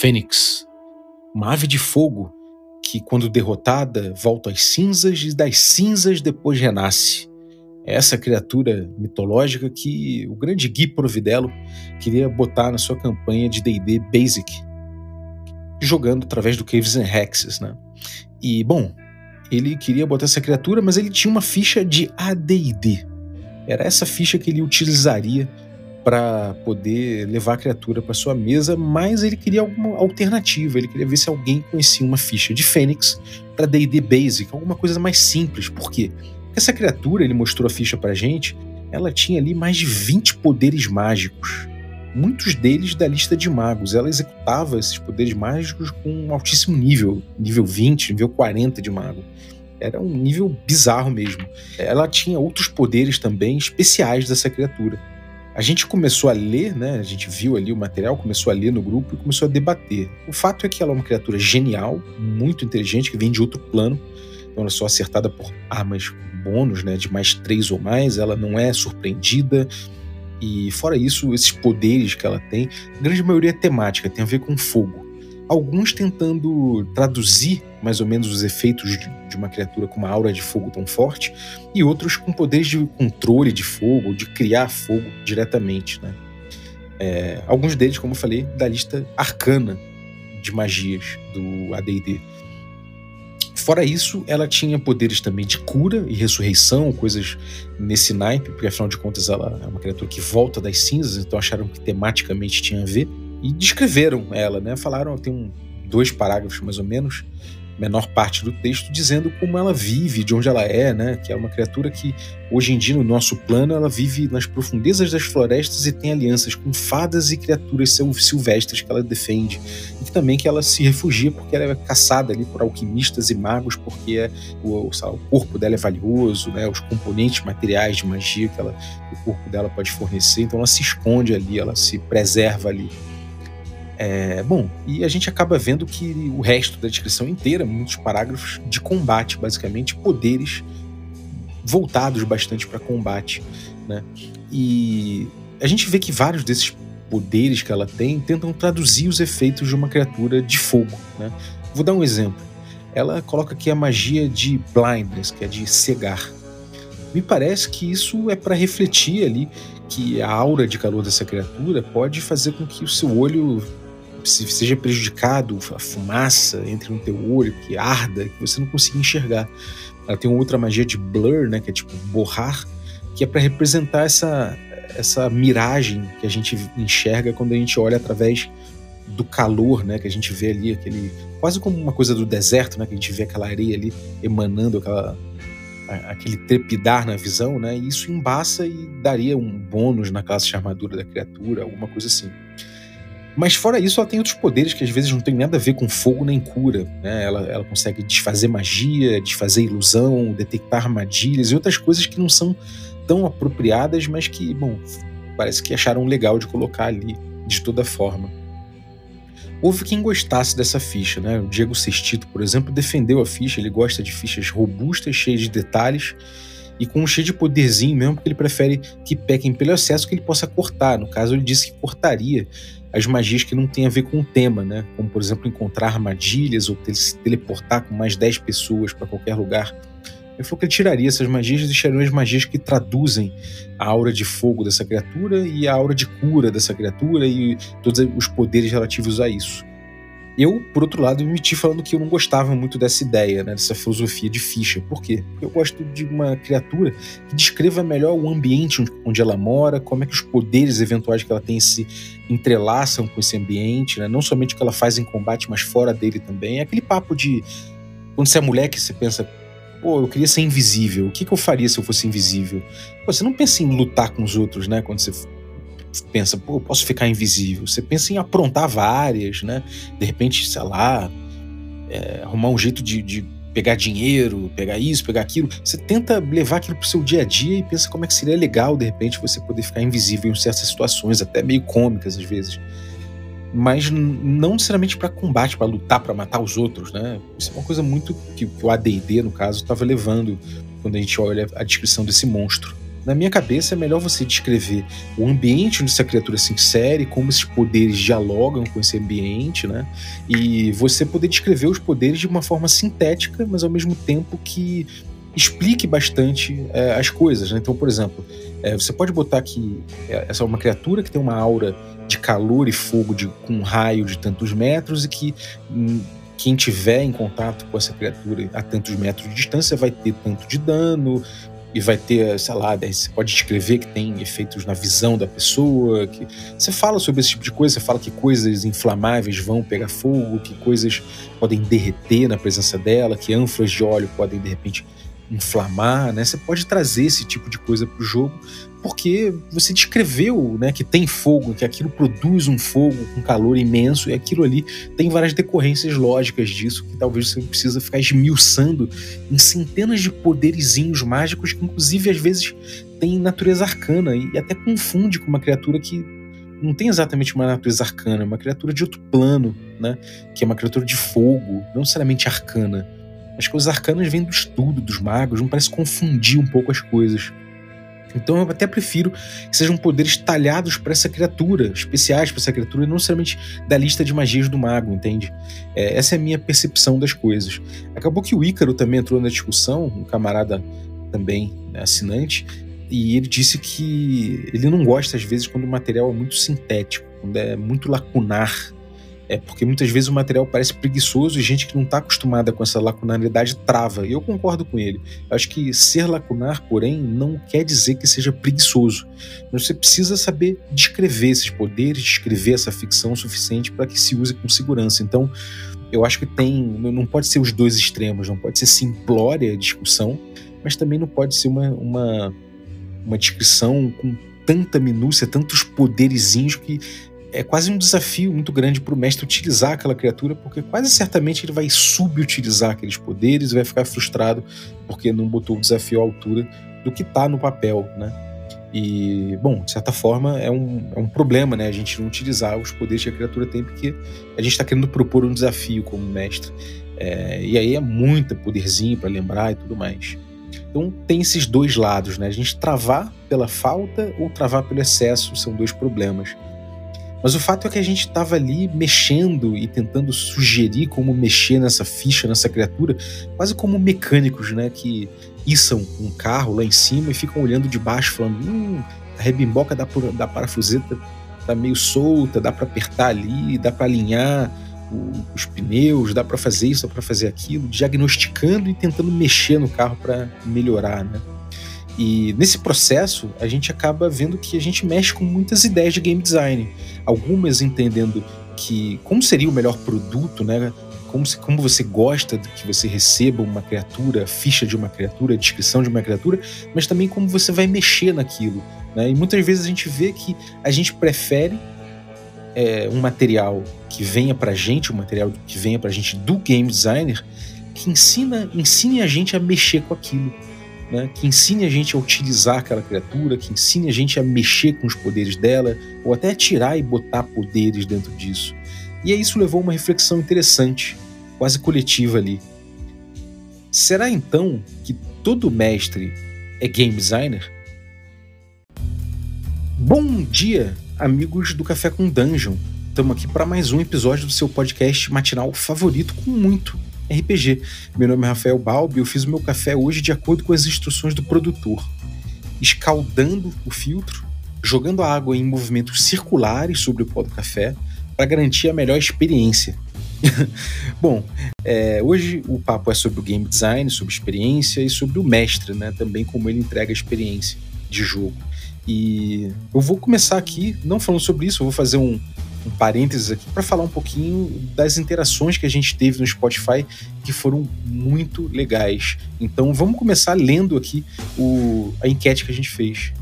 Fênix, uma ave de fogo que, quando derrotada, volta às cinzas e das cinzas depois renasce. É essa criatura mitológica que o grande Gui Providelo queria botar na sua campanha de D&D Basic, jogando através do Caves and Hexes, né? E, bom, ele queria botar essa criatura, mas ele tinha uma ficha de AD&D. Era essa ficha que ele utilizaria para poder levar a criatura para sua mesa, mas ele queria alguma alternativa, ele queria ver se alguém conhecia uma ficha de Fênix para D&D Basic, alguma coisa mais simples. Por quê? Porque essa criatura, ele mostrou a ficha pra gente, ela tinha ali mais de 20 poderes mágicos. Muitos deles da lista de magos. Ela executava esses poderes mágicos com um altíssimo nível, nível 20, nível 40 de mago. Era um nível bizarro mesmo. Ela tinha outros poderes também especiais dessa criatura. A gente começou a ler, né? A gente viu ali o material, começou a ler no grupo e começou a debater. O fato é que ela é uma criatura genial, muito inteligente, que vem de outro plano. Então ela é só acertada por armas bônus, né? De mais três ou mais. Ela não é surpreendida. E fora isso, esses poderes que ela tem, a grande maioria é temática, tem a ver com fogo alguns tentando traduzir mais ou menos os efeitos de uma criatura com uma aura de fogo tão forte, e outros com poderes de controle de fogo, de criar fogo diretamente. Né? É, alguns deles, como eu falei, da lista arcana de magias do AD&D. Fora isso, ela tinha poderes também de cura e ressurreição, coisas nesse naipe, porque afinal de contas ela é uma criatura que volta das cinzas, então acharam que tematicamente tinha a ver e descreveram ela, né? Falaram, tem um, dois parágrafos mais ou menos, menor parte do texto, dizendo como ela vive, de onde ela é, né? Que é uma criatura que hoje em dia no nosso plano ela vive nas profundezas das florestas e tem alianças com fadas e criaturas silvestres que ela defende e também que ela se refugia porque ela é caçada ali por alquimistas e magos porque é, o, o, corpo dela é valioso, né? Os componentes materiais de magia que, ela, o corpo dela pode fornecer, então ela se esconde ali, ela se preserva ali. É, bom, e a gente acaba vendo que o resto da descrição inteira, muitos parágrafos de combate, basicamente, poderes voltados bastante para combate, né? E a gente vê que vários desses poderes que ela tem tentam traduzir os efeitos de uma criatura de fogo, né? Vou dar um exemplo. Ela coloca aqui a magia de blindness, que é de cegar. Me parece que isso é para refletir ali que a aura de calor dessa criatura pode fazer com que o seu olho seja prejudicado, a fumaça entre no teu olho, que arda, que você não consiga enxergar. Ela tem outra magia de blur, né, que é tipo borrar, que é para representar essa, essa miragem que a gente enxerga quando a gente olha através do calor, né, que a gente vê ali aquele quase como uma coisa do deserto, né, que a gente vê aquela areia ali emanando aquela aquele trepidar na visão, né? E isso embaça e daria um bônus na classe de armadura da criatura, alguma coisa assim. Mas fora isso, ela tem outros poderes que às vezes não tem nada a ver com fogo nem cura. Né? Ela, ela consegue desfazer magia, desfazer ilusão, detectar armadilhas e outras coisas que não são tão apropriadas, mas que, bom, parece que acharam legal de colocar ali de toda forma. Houve quem gostasse dessa ficha, né? O Diego Sestito, por exemplo, defendeu a ficha. Ele gosta de fichas robustas, cheias de detalhes e com um cheio de poderzinho mesmo, porque ele prefere que pequem pelo excesso que ele possa cortar. No caso, ele disse que cortaria as magias que não têm a ver com o tema, né? Como, por exemplo, encontrar armadilhas ou se teleportar com mais 10 pessoas para qualquer lugar. Ele falou que ele tiraria essas magias e deixaria as magias que traduzem a aura de fogo dessa criatura e a aura de cura dessa criatura e todos os poderes relativos a isso. Eu, por outro lado, me meti falando que eu não gostava muito dessa ideia, né, dessa filosofia de ficha. Por quê? Porque eu gosto de uma criatura que descreva melhor o ambiente onde ela mora, como é que os poderes eventuais que ela tem se entrelaçam com esse ambiente, né? não somente o que ela faz em combate, mas fora dele também. É aquele papo de quando você é mulher que você pensa, pô, eu queria ser invisível. O que, que eu faria se eu fosse invisível? Pô, você não pensa em lutar com os outros, né? Quando você pensa, pô, eu posso ficar invisível. Você pensa em aprontar várias, né? De repente, sei lá, é, arrumar um jeito de, de, pegar dinheiro, pegar isso, pegar aquilo. Você tenta levar aquilo pro seu dia a dia e pensa como é que seria legal, de repente, você poder ficar invisível em certas situações, até meio cômicas às vezes. Mas não necessariamente para combate, para lutar, para matar os outros, né? Isso é uma coisa muito que, que o AD&D, no caso, estava levando quando a gente olha a descrição desse monstro. Na minha cabeça é melhor você descrever o ambiente onde essa criatura se insere, como esses poderes dialogam com esse ambiente, né? E você poder descrever os poderes de uma forma sintética, mas ao mesmo tempo que explique bastante é, as coisas. Né? Então, por exemplo, é, você pode botar que é, essa é uma criatura que tem uma aura de calor e fogo de, com um raio de tantos metros e que hum, quem tiver em contato com essa criatura a tantos metros de distância vai ter tanto de dano e vai ter, sei lá, você pode descrever que tem efeitos na visão da pessoa, que você fala sobre esse tipo de coisa, você fala que coisas inflamáveis vão pegar fogo, que coisas podem derreter na presença dela, que ânforas de óleo podem de repente inflamar, né? Você pode trazer esse tipo de coisa para o jogo, porque você descreveu, né, que tem fogo, que aquilo produz um fogo com calor imenso e aquilo ali tem várias decorrências lógicas disso que talvez você precisa ficar esmiuçando em centenas de poderizinhos mágicos que inclusive às vezes tem natureza arcana e até confunde com uma criatura que não tem exatamente uma natureza arcana, é uma criatura de outro plano, né? Que é uma criatura de fogo, não necessariamente arcana. As coisas arcanas vêm do estudo dos magos, não parece confundir um pouco as coisas. Então eu até prefiro que sejam poderes talhados para essa criatura, especiais para essa criatura, e não necessariamente da lista de magias do mago, entende? É, essa é a minha percepção das coisas. Acabou que o Ícaro também entrou na discussão, um camarada também né, assinante, e ele disse que ele não gosta às vezes quando o material é muito sintético, quando é muito lacunar é porque muitas vezes o material parece preguiçoso e gente que não está acostumada com essa lacunaridade trava. E eu concordo com ele. Eu acho que ser lacunar, porém, não quer dizer que seja preguiçoso. Você precisa saber descrever esses poderes, descrever essa ficção o suficiente para que se use com segurança. Então, eu acho que tem. Não pode ser os dois extremos, não pode ser simplória a discussão, mas também não pode ser uma, uma, uma descrição com tanta minúcia, tantos poderizinhos que é quase um desafio muito grande para o mestre utilizar aquela criatura, porque quase certamente ele vai subutilizar aqueles poderes e vai ficar frustrado porque não botou o desafio à altura do que está no papel, né? E, bom, de certa forma é um, é um problema, né? A gente não utilizar os poderes que a criatura tem, porque a gente está querendo propor um desafio como mestre. É, e aí é muito poderzinho para lembrar e tudo mais. Então tem esses dois lados, né? A gente travar pela falta ou travar pelo excesso são dois problemas. Mas o fato é que a gente estava ali mexendo e tentando sugerir como mexer nessa ficha, nessa criatura, quase como mecânicos, né? Que içam um carro lá em cima e ficam olhando de baixo, falando: hum, a rebimboca da, da parafuseta tá meio solta, dá para apertar ali, dá para alinhar o, os pneus, dá para fazer isso, dá para fazer aquilo, diagnosticando e tentando mexer no carro para melhorar, né? E nesse processo, a gente acaba vendo que a gente mexe com muitas ideias de game design. Algumas entendendo que como seria o melhor produto, né? Como, se, como você gosta de que você receba uma criatura, ficha de uma criatura, descrição de uma criatura, mas também como você vai mexer naquilo. Né? E muitas vezes a gente vê que a gente prefere é, um material que venha pra gente, um material que venha pra gente do game designer, que ensina, ensine a gente a mexer com aquilo né, que ensine a gente a utilizar aquela criatura, que ensine a gente a mexer com os poderes dela, ou até tirar e botar poderes dentro disso. E aí isso levou a uma reflexão interessante, quase coletiva ali. Será então que todo mestre é game designer? Bom dia, amigos do Café com Dungeon. Estamos aqui para mais um episódio do seu podcast matinal favorito com muito RPG. Meu nome é Rafael Balbi e eu fiz o meu café hoje de acordo com as instruções do produtor. Escaldando o filtro, jogando a água em movimentos circulares sobre o pó do café para garantir a melhor experiência. Bom, é, hoje o papo é sobre o game design, sobre experiência e sobre o mestre, né? Também como ele entrega a experiência de jogo. E eu vou começar aqui, não falando sobre isso, eu vou fazer um, um parênteses aqui para falar um pouquinho das interações que a gente teve no Spotify que foram muito legais. Então vamos começar lendo aqui o, a enquete que a gente fez.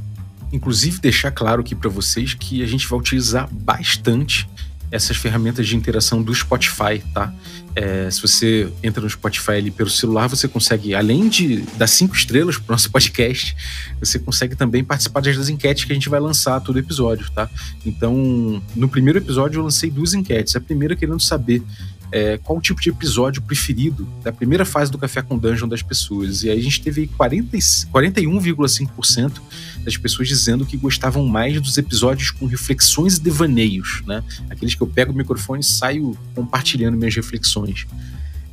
Inclusive deixar claro aqui para vocês que a gente vai utilizar bastante essas ferramentas de interação do Spotify, tá? É, se você entra no Spotify ali pelo celular, você consegue, além de dar cinco estrelas pro nosso podcast, você consegue também participar das enquetes que a gente vai lançar todo episódio, tá? Então, no primeiro episódio eu lancei duas enquetes. A primeira querendo saber é, qual o tipo de episódio preferido da primeira fase do Café com Dungeon das pessoas. E aí a gente teve 41,5% das pessoas dizendo que gostavam mais dos episódios com reflexões e devaneios, né? Aqueles que eu pego o microfone e saio compartilhando minhas reflexões.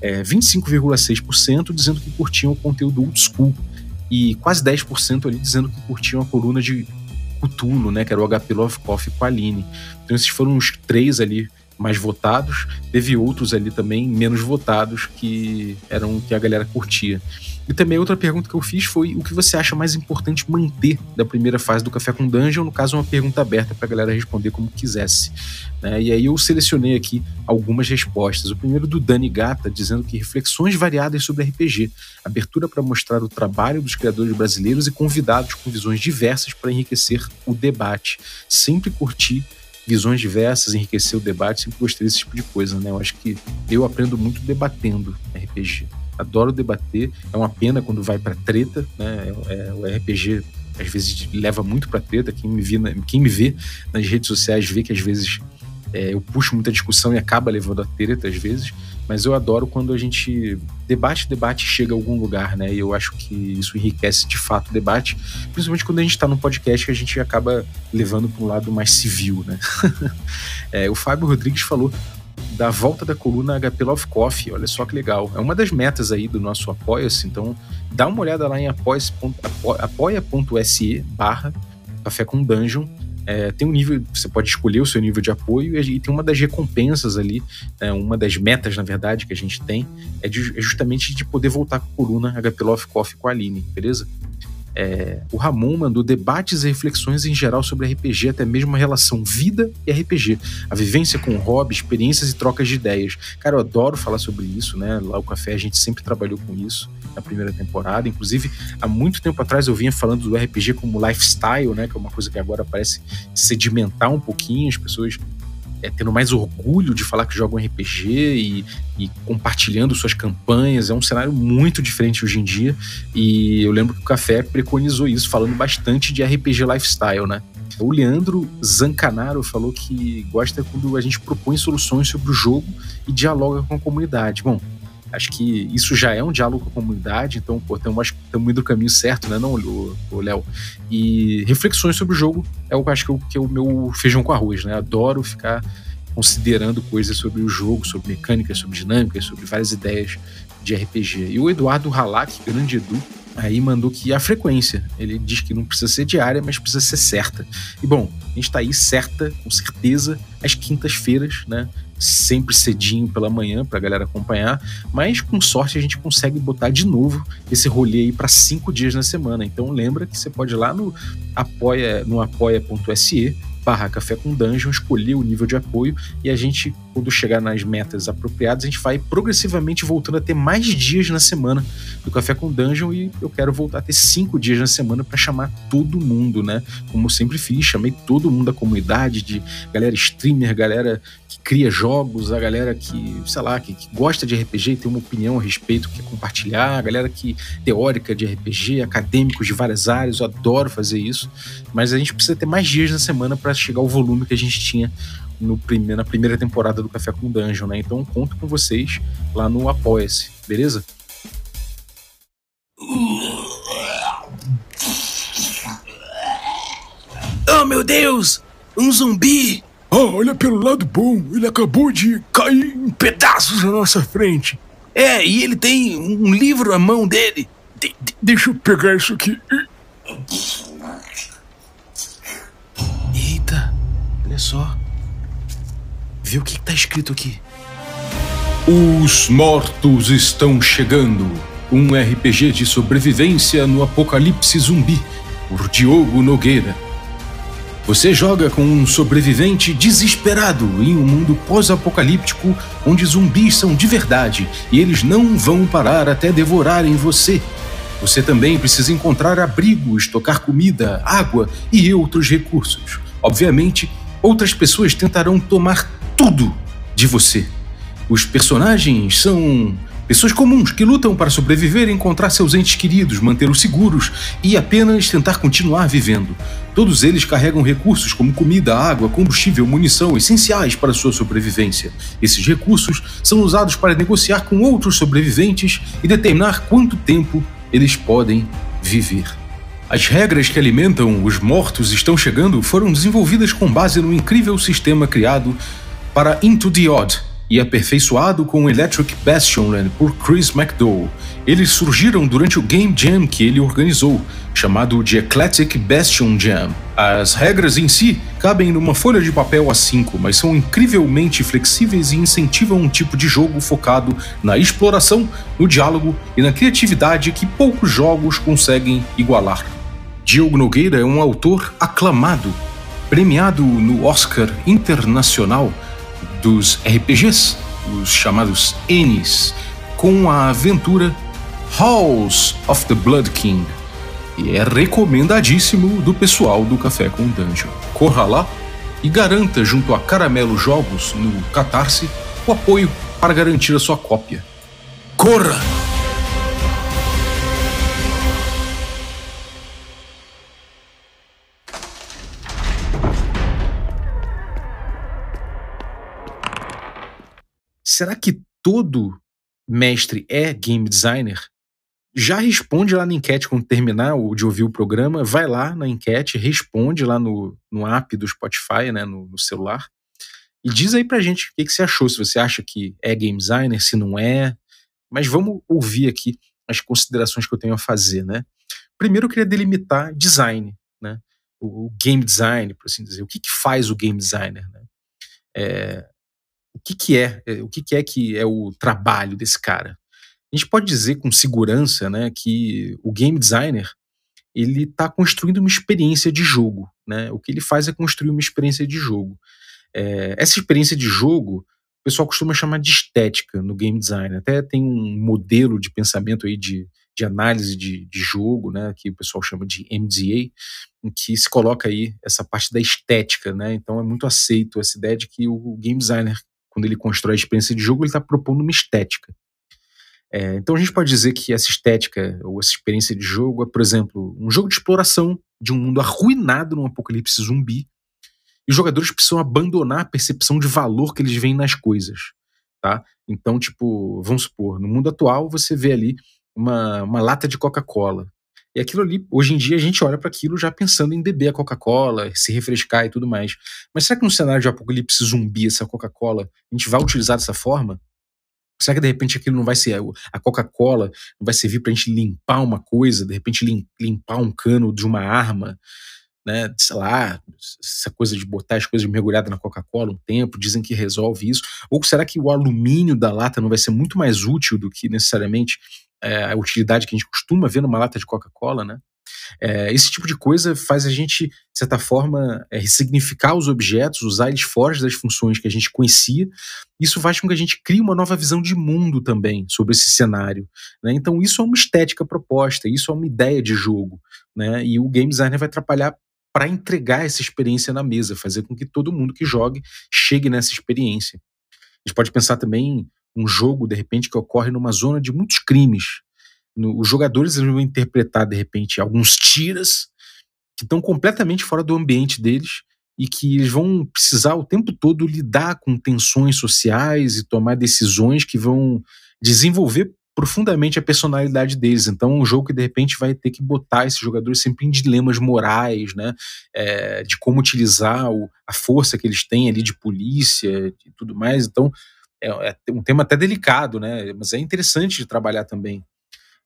É, 25,6% dizendo que curtiam o conteúdo old school e quase 10% ali dizendo que curtiam a coluna de Cthulhu, né, que era o HP Lovecraft com a Aline. Então esses foram os três ali mais votados, teve outros ali também menos votados que eram que a galera curtia. E também outra pergunta que eu fiz foi o que você acha mais importante manter da primeira fase do Café com Dungeon, no caso uma pergunta aberta para a galera responder como quisesse. Né? E aí eu selecionei aqui algumas respostas. O primeiro do Dani Gata, dizendo que reflexões variadas sobre RPG, abertura para mostrar o trabalho dos criadores brasileiros e convidados com visões diversas para enriquecer o debate. Sempre curti visões diversas, enriquecer o debate, sempre gostei desse tipo de coisa, né? Eu acho que eu aprendo muito debatendo RPG. Adoro debater, é uma pena quando vai para treta, né? É, é, o RPG às vezes leva muito para treta. Quem me, vê, quem me vê nas redes sociais vê que às vezes é, eu puxo muita discussão e acaba levando a treta às vezes, mas eu adoro quando a gente debate, debate chega a algum lugar, né? E eu acho que isso enriquece de fato o debate, principalmente quando a gente está num podcast que a gente acaba levando para um lado mais civil, né? é, o Fábio Rodrigues falou da volta da coluna HP Love Coffee, olha só que legal. É uma das metas aí do nosso Apoia-se, então dá uma olhada lá em apoia.se barra Café com Dungeon é, tem um nível, você pode escolher o seu nível de apoio e, tem uma das recompensas ali, é, uma das metas, na verdade, que a gente tem, é, de, é justamente de poder voltar com a coluna HP Love Coffee com a Aline, beleza? É, o Ramon mandou debates e reflexões em geral sobre RPG, até mesmo a relação vida e RPG, a vivência com o hobby, experiências e trocas de ideias. Cara, eu adoro falar sobre isso, né? Lá o Café a gente sempre trabalhou com isso na primeira temporada. Inclusive, há muito tempo atrás eu vinha falando do RPG como lifestyle, né? Que é uma coisa que agora parece sedimentar um pouquinho, as pessoas é, tendo mais orgulho de falar que jogam RPG e, e, compartilhando suas campanhas. É um cenário muito diferente hoje em dia. E eu lembro que o Café preconizou isso, falando bastante de RPG lifestyle, né? O Leandro Zancanaro falou que gosta quando a gente propõe soluções sobre o jogo e dialoga com a comunidade. Bom, acho que isso já é um diálogo com a comunidade, então, pô, estamos indo no caminho certo, né, não, Léo? E reflexões sobre o jogo é o que acho que, que é o meu feijão com arroz, né? Adoro ficar considerando coisas sobre o jogo, sobre mecânicas, sobre dinâmicas, sobre várias ideias de RPG. E o Eduardo Halak, grande Edu, aí mandou que a frequência, ele diz que não precisa ser diária, mas precisa ser certa. E bom, a gente está aí certa, com certeza, às quintas-feiras, né? Sempre cedinho pela manhã para a galera acompanhar, mas com sorte a gente consegue botar de novo esse rolê aí para cinco dias na semana. Então lembra que você pode ir lá no apoia no apoia.se barra Café com Dungeon, escolher o nível de apoio e a gente, quando chegar nas metas apropriadas, a gente vai progressivamente voltando a ter mais dias na semana do Café com Dungeon e eu quero voltar a ter cinco dias na semana para chamar todo mundo, né? Como eu sempre fiz, chamei todo mundo da comunidade, de galera streamer, galera que cria jogos, a galera que, sei lá, que, que gosta de RPG e tem uma opinião a respeito, que quer compartilhar, a galera que teórica de RPG, acadêmicos de várias áreas, eu adoro fazer isso, mas a gente precisa ter mais dias na semana para chegar ao volume que a gente tinha no prime na primeira temporada do Café com Dungeon, né? Então conto com vocês lá no Apoia-se, beleza? Oh meu Deus! Um zumbi! Oh, olha pelo lado bom, ele acabou de cair em pedaços na nossa frente. É, e ele tem um livro à mão dele. De de deixa eu pegar isso aqui. Olha só. Vê o que está escrito aqui. Os mortos estão chegando. Um RPG de sobrevivência no apocalipse zumbi, por Diogo Nogueira. Você joga com um sobrevivente desesperado em um mundo pós-apocalíptico onde zumbis são de verdade e eles não vão parar até devorarem você. Você também precisa encontrar abrigo, estocar comida, água e outros recursos. Obviamente, outras pessoas tentarão tomar tudo de você. Os personagens são Pessoas comuns que lutam para sobreviver, encontrar seus entes queridos, manter-os seguros e apenas tentar continuar vivendo. Todos eles carregam recursos como comida, água, combustível, munição, essenciais para sua sobrevivência. Esses recursos são usados para negociar com outros sobreviventes e determinar quanto tempo eles podem viver. As regras que alimentam os mortos estão chegando foram desenvolvidas com base no incrível sistema criado para Into the Odd, e aperfeiçoado com Electric Bastion por Chris McDowell. Eles surgiram durante o Game Jam que ele organizou, chamado de Eclectic Bastion Jam. As regras em si cabem numa folha de papel A5, mas são incrivelmente flexíveis e incentivam um tipo de jogo focado na exploração, no diálogo e na criatividade que poucos jogos conseguem igualar. Diogo Nogueira é um autor aclamado, premiado no Oscar Internacional dos RPGs, os chamados Ns, com a aventura Halls of the Blood King. E é recomendadíssimo do pessoal do Café com Dungeon. Corra lá e garanta junto a Caramelo Jogos no Catarse o apoio para garantir a sua cópia. Corra! Será que todo mestre é game designer? Já responde lá na enquete quando terminar de ouvir o programa, vai lá na enquete, responde lá no, no app do Spotify, né, no, no celular, e diz aí pra gente o que, que você achou, se você acha que é game designer, se não é. Mas vamos ouvir aqui as considerações que eu tenho a fazer, né? Primeiro eu queria delimitar design, né? O, o game design, por assim dizer. O que, que faz o game designer, né? É, o que, que é, é, o que, que é que é o trabalho desse cara? A gente pode dizer com segurança, né, que o game designer ele está construindo uma experiência de jogo, né? O que ele faz é construir uma experiência de jogo. É, essa experiência de jogo, o pessoal costuma chamar de estética no game design. Até tem um modelo de pensamento aí de, de análise de, de jogo, né, que o pessoal chama de MDA, em que se coloca aí essa parte da estética, né? Então é muito aceito essa ideia de que o game designer quando ele constrói a experiência de jogo, ele está propondo uma estética. É, então a gente pode dizer que essa estética ou essa experiência de jogo é, por exemplo, um jogo de exploração de um mundo arruinado num apocalipse zumbi. E os jogadores precisam abandonar a percepção de valor que eles veem nas coisas. Tá? Então, tipo, vamos supor, no mundo atual você vê ali uma, uma lata de Coca-Cola. E aquilo ali, hoje em dia, a gente olha para aquilo já pensando em beber a Coca-Cola, se refrescar e tudo mais. Mas será que no cenário de apocalipse zumbi, essa Coca-Cola, a gente vai utilizar dessa forma? Será que de repente aquilo não vai ser. A Coca-Cola vai servir para a gente limpar uma coisa, de repente limpar um cano de uma arma? Né, sei lá, essa coisa de botar as coisas mergulhadas na Coca-Cola um tempo, dizem que resolve isso. Ou será que o alumínio da lata não vai ser muito mais útil do que necessariamente é, a utilidade que a gente costuma ver numa lata de Coca-Cola, né? É, esse tipo de coisa faz a gente, de certa forma, é, ressignificar os objetos, usar eles fora das funções que a gente conhecia. Isso faz com que a gente crie uma nova visão de mundo também sobre esse cenário. Né? Então, isso é uma estética proposta, isso é uma ideia de jogo. Né? E o game designer vai atrapalhar para entregar essa experiência na mesa, fazer com que todo mundo que jogue chegue nessa experiência. A gente pode pensar também um jogo, de repente, que ocorre numa zona de muitos crimes. No, os jogadores vão interpretar, de repente, alguns tiras que estão completamente fora do ambiente deles e que eles vão precisar o tempo todo lidar com tensões sociais e tomar decisões que vão desenvolver profundamente a personalidade deles. Então, é um jogo que de repente vai ter que botar esses jogadores sempre em dilemas morais, né? É, de como utilizar o, a força que eles têm ali de polícia e tudo mais. Então, é, é um tema até delicado, né? Mas é interessante de trabalhar também.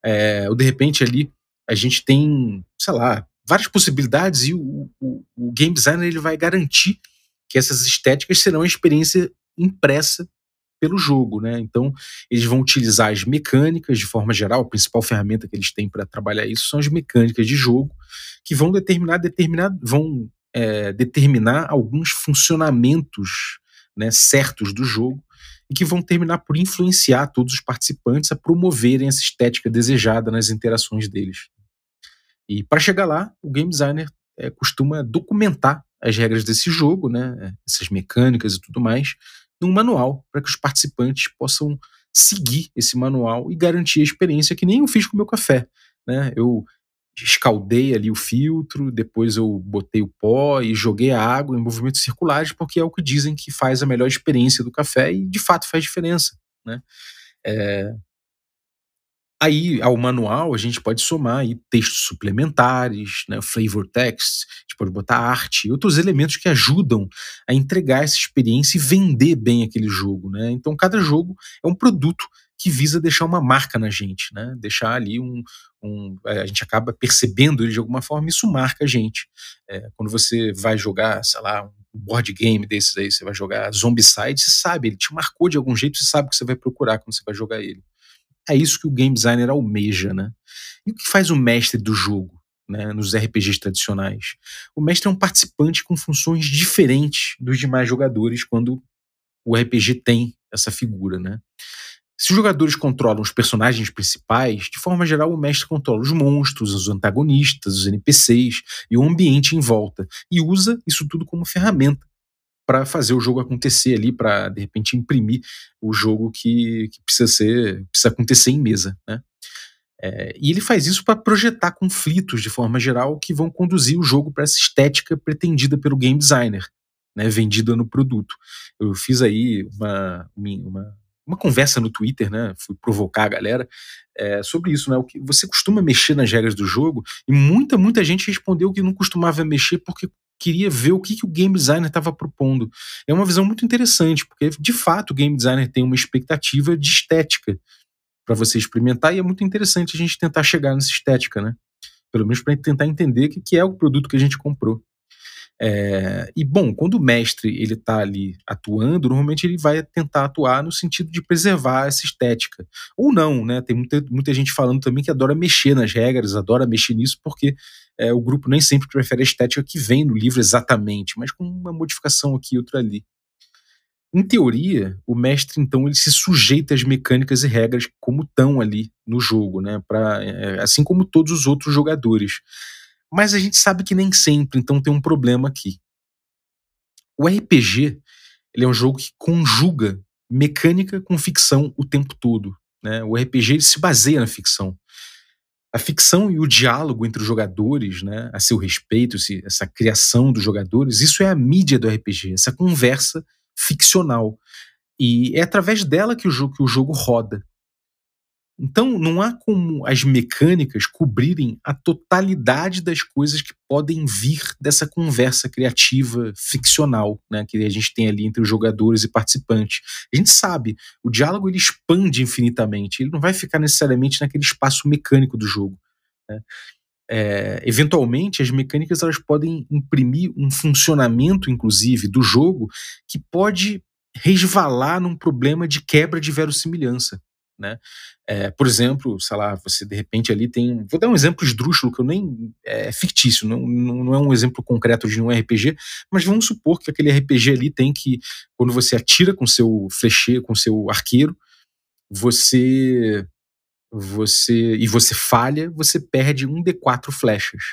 É, ou de repente ali a gente tem, sei lá, várias possibilidades e o, o, o game designer ele vai garantir que essas estéticas serão a experiência impressa pelo jogo, né? Então, eles vão utilizar as mecânicas de forma geral, a principal ferramenta que eles têm para trabalhar isso são as mecânicas de jogo, que vão determinar, determinar vão é, determinar alguns funcionamentos né, certos do jogo e que vão terminar por influenciar todos os participantes a promoverem essa estética desejada nas interações deles. E para chegar lá, o game designer é, costuma documentar as regras desse jogo, né, essas mecânicas e tudo mais, num manual para que os participantes possam seguir esse manual e garantir a experiência que nem eu fiz com o meu café. Né? Eu escaldei ali o filtro, depois eu botei o pó e joguei a água em movimentos circulares, porque é o que dizem que faz a melhor experiência do café e de fato faz diferença. Né? É, Aí, ao manual, a gente pode somar aí textos suplementares, né, flavor text, a gente pode botar arte outros elementos que ajudam a entregar essa experiência e vender bem aquele jogo. Né? Então, cada jogo é um produto que visa deixar uma marca na gente, né? deixar ali um, um, é, a gente acaba percebendo ele de alguma forma, isso marca a gente. É, quando você vai jogar, sei lá, um board game desses aí, você vai jogar Zombicide, você sabe, ele te marcou de algum jeito, você sabe o que você vai procurar quando você vai jogar ele. É isso que o game designer almeja, né? E o que faz o mestre do jogo, né, nos RPGs tradicionais? O mestre é um participante com funções diferentes dos demais jogadores quando o RPG tem essa figura, né? Se os jogadores controlam os personagens principais, de forma geral, o mestre controla os monstros, os antagonistas, os NPCs e o ambiente em volta, e usa isso tudo como ferramenta para fazer o jogo acontecer ali, para de repente imprimir o jogo que, que, precisa ser, precisa acontecer em mesa, né? É, e ele faz isso para projetar conflitos de forma geral que vão conduzir o jogo para essa estética pretendida pelo game designer, né, vendida no produto. Eu fiz aí uma, uma, uma conversa no Twitter, né, fui provocar a galera é, sobre isso, né, o que você costuma mexer nas regras do jogo e muita muita gente respondeu que não costumava mexer porque queria ver o que, que o game designer estava propondo. É uma visão muito interessante, porque de fato o game designer tem uma expectativa de estética para você experimentar, e é muito interessante a gente tentar chegar nessa estética, né? Pelo menos para tentar entender o que, que é o produto que a gente comprou. É, e bom, quando o mestre ele está ali atuando, normalmente ele vai tentar atuar no sentido de preservar essa estética. Ou não, né? Tem muita, muita gente falando também que adora mexer nas regras, adora mexer nisso, porque é, o grupo nem sempre prefere a estética que vem no livro exatamente, mas com uma modificação aqui e outra ali. Em teoria, o mestre então ele se sujeita às mecânicas e regras como estão ali no jogo, né? Pra, é, assim como todos os outros jogadores. Mas a gente sabe que nem sempre, então tem um problema aqui. O RPG ele é um jogo que conjuga mecânica com ficção o tempo todo. Né? O RPG se baseia na ficção a ficção e o diálogo entre os jogadores, né, a seu respeito, essa criação dos jogadores, isso é a mídia do RPG, essa conversa ficcional. E é através dela que o jogo, que o jogo roda. Então, não há como as mecânicas cobrirem a totalidade das coisas que podem vir dessa conversa criativa ficcional, né, que a gente tem ali entre os jogadores e participantes. A gente sabe, o diálogo ele expande infinitamente, ele não vai ficar necessariamente naquele espaço mecânico do jogo. Né. É, eventualmente, as mecânicas elas podem imprimir um funcionamento, inclusive, do jogo que pode resvalar num problema de quebra de verossimilhança né? É, por exemplo, sei lá, você de repente ali tem. Vou dar um exemplo esdrúxulo que eu nem. É fictício, não, não é um exemplo concreto de um RPG, mas vamos supor que aquele RPG ali tem que, quando você atira com seu flecheiro, com seu arqueiro, você. você e você falha, você perde um D4 flechas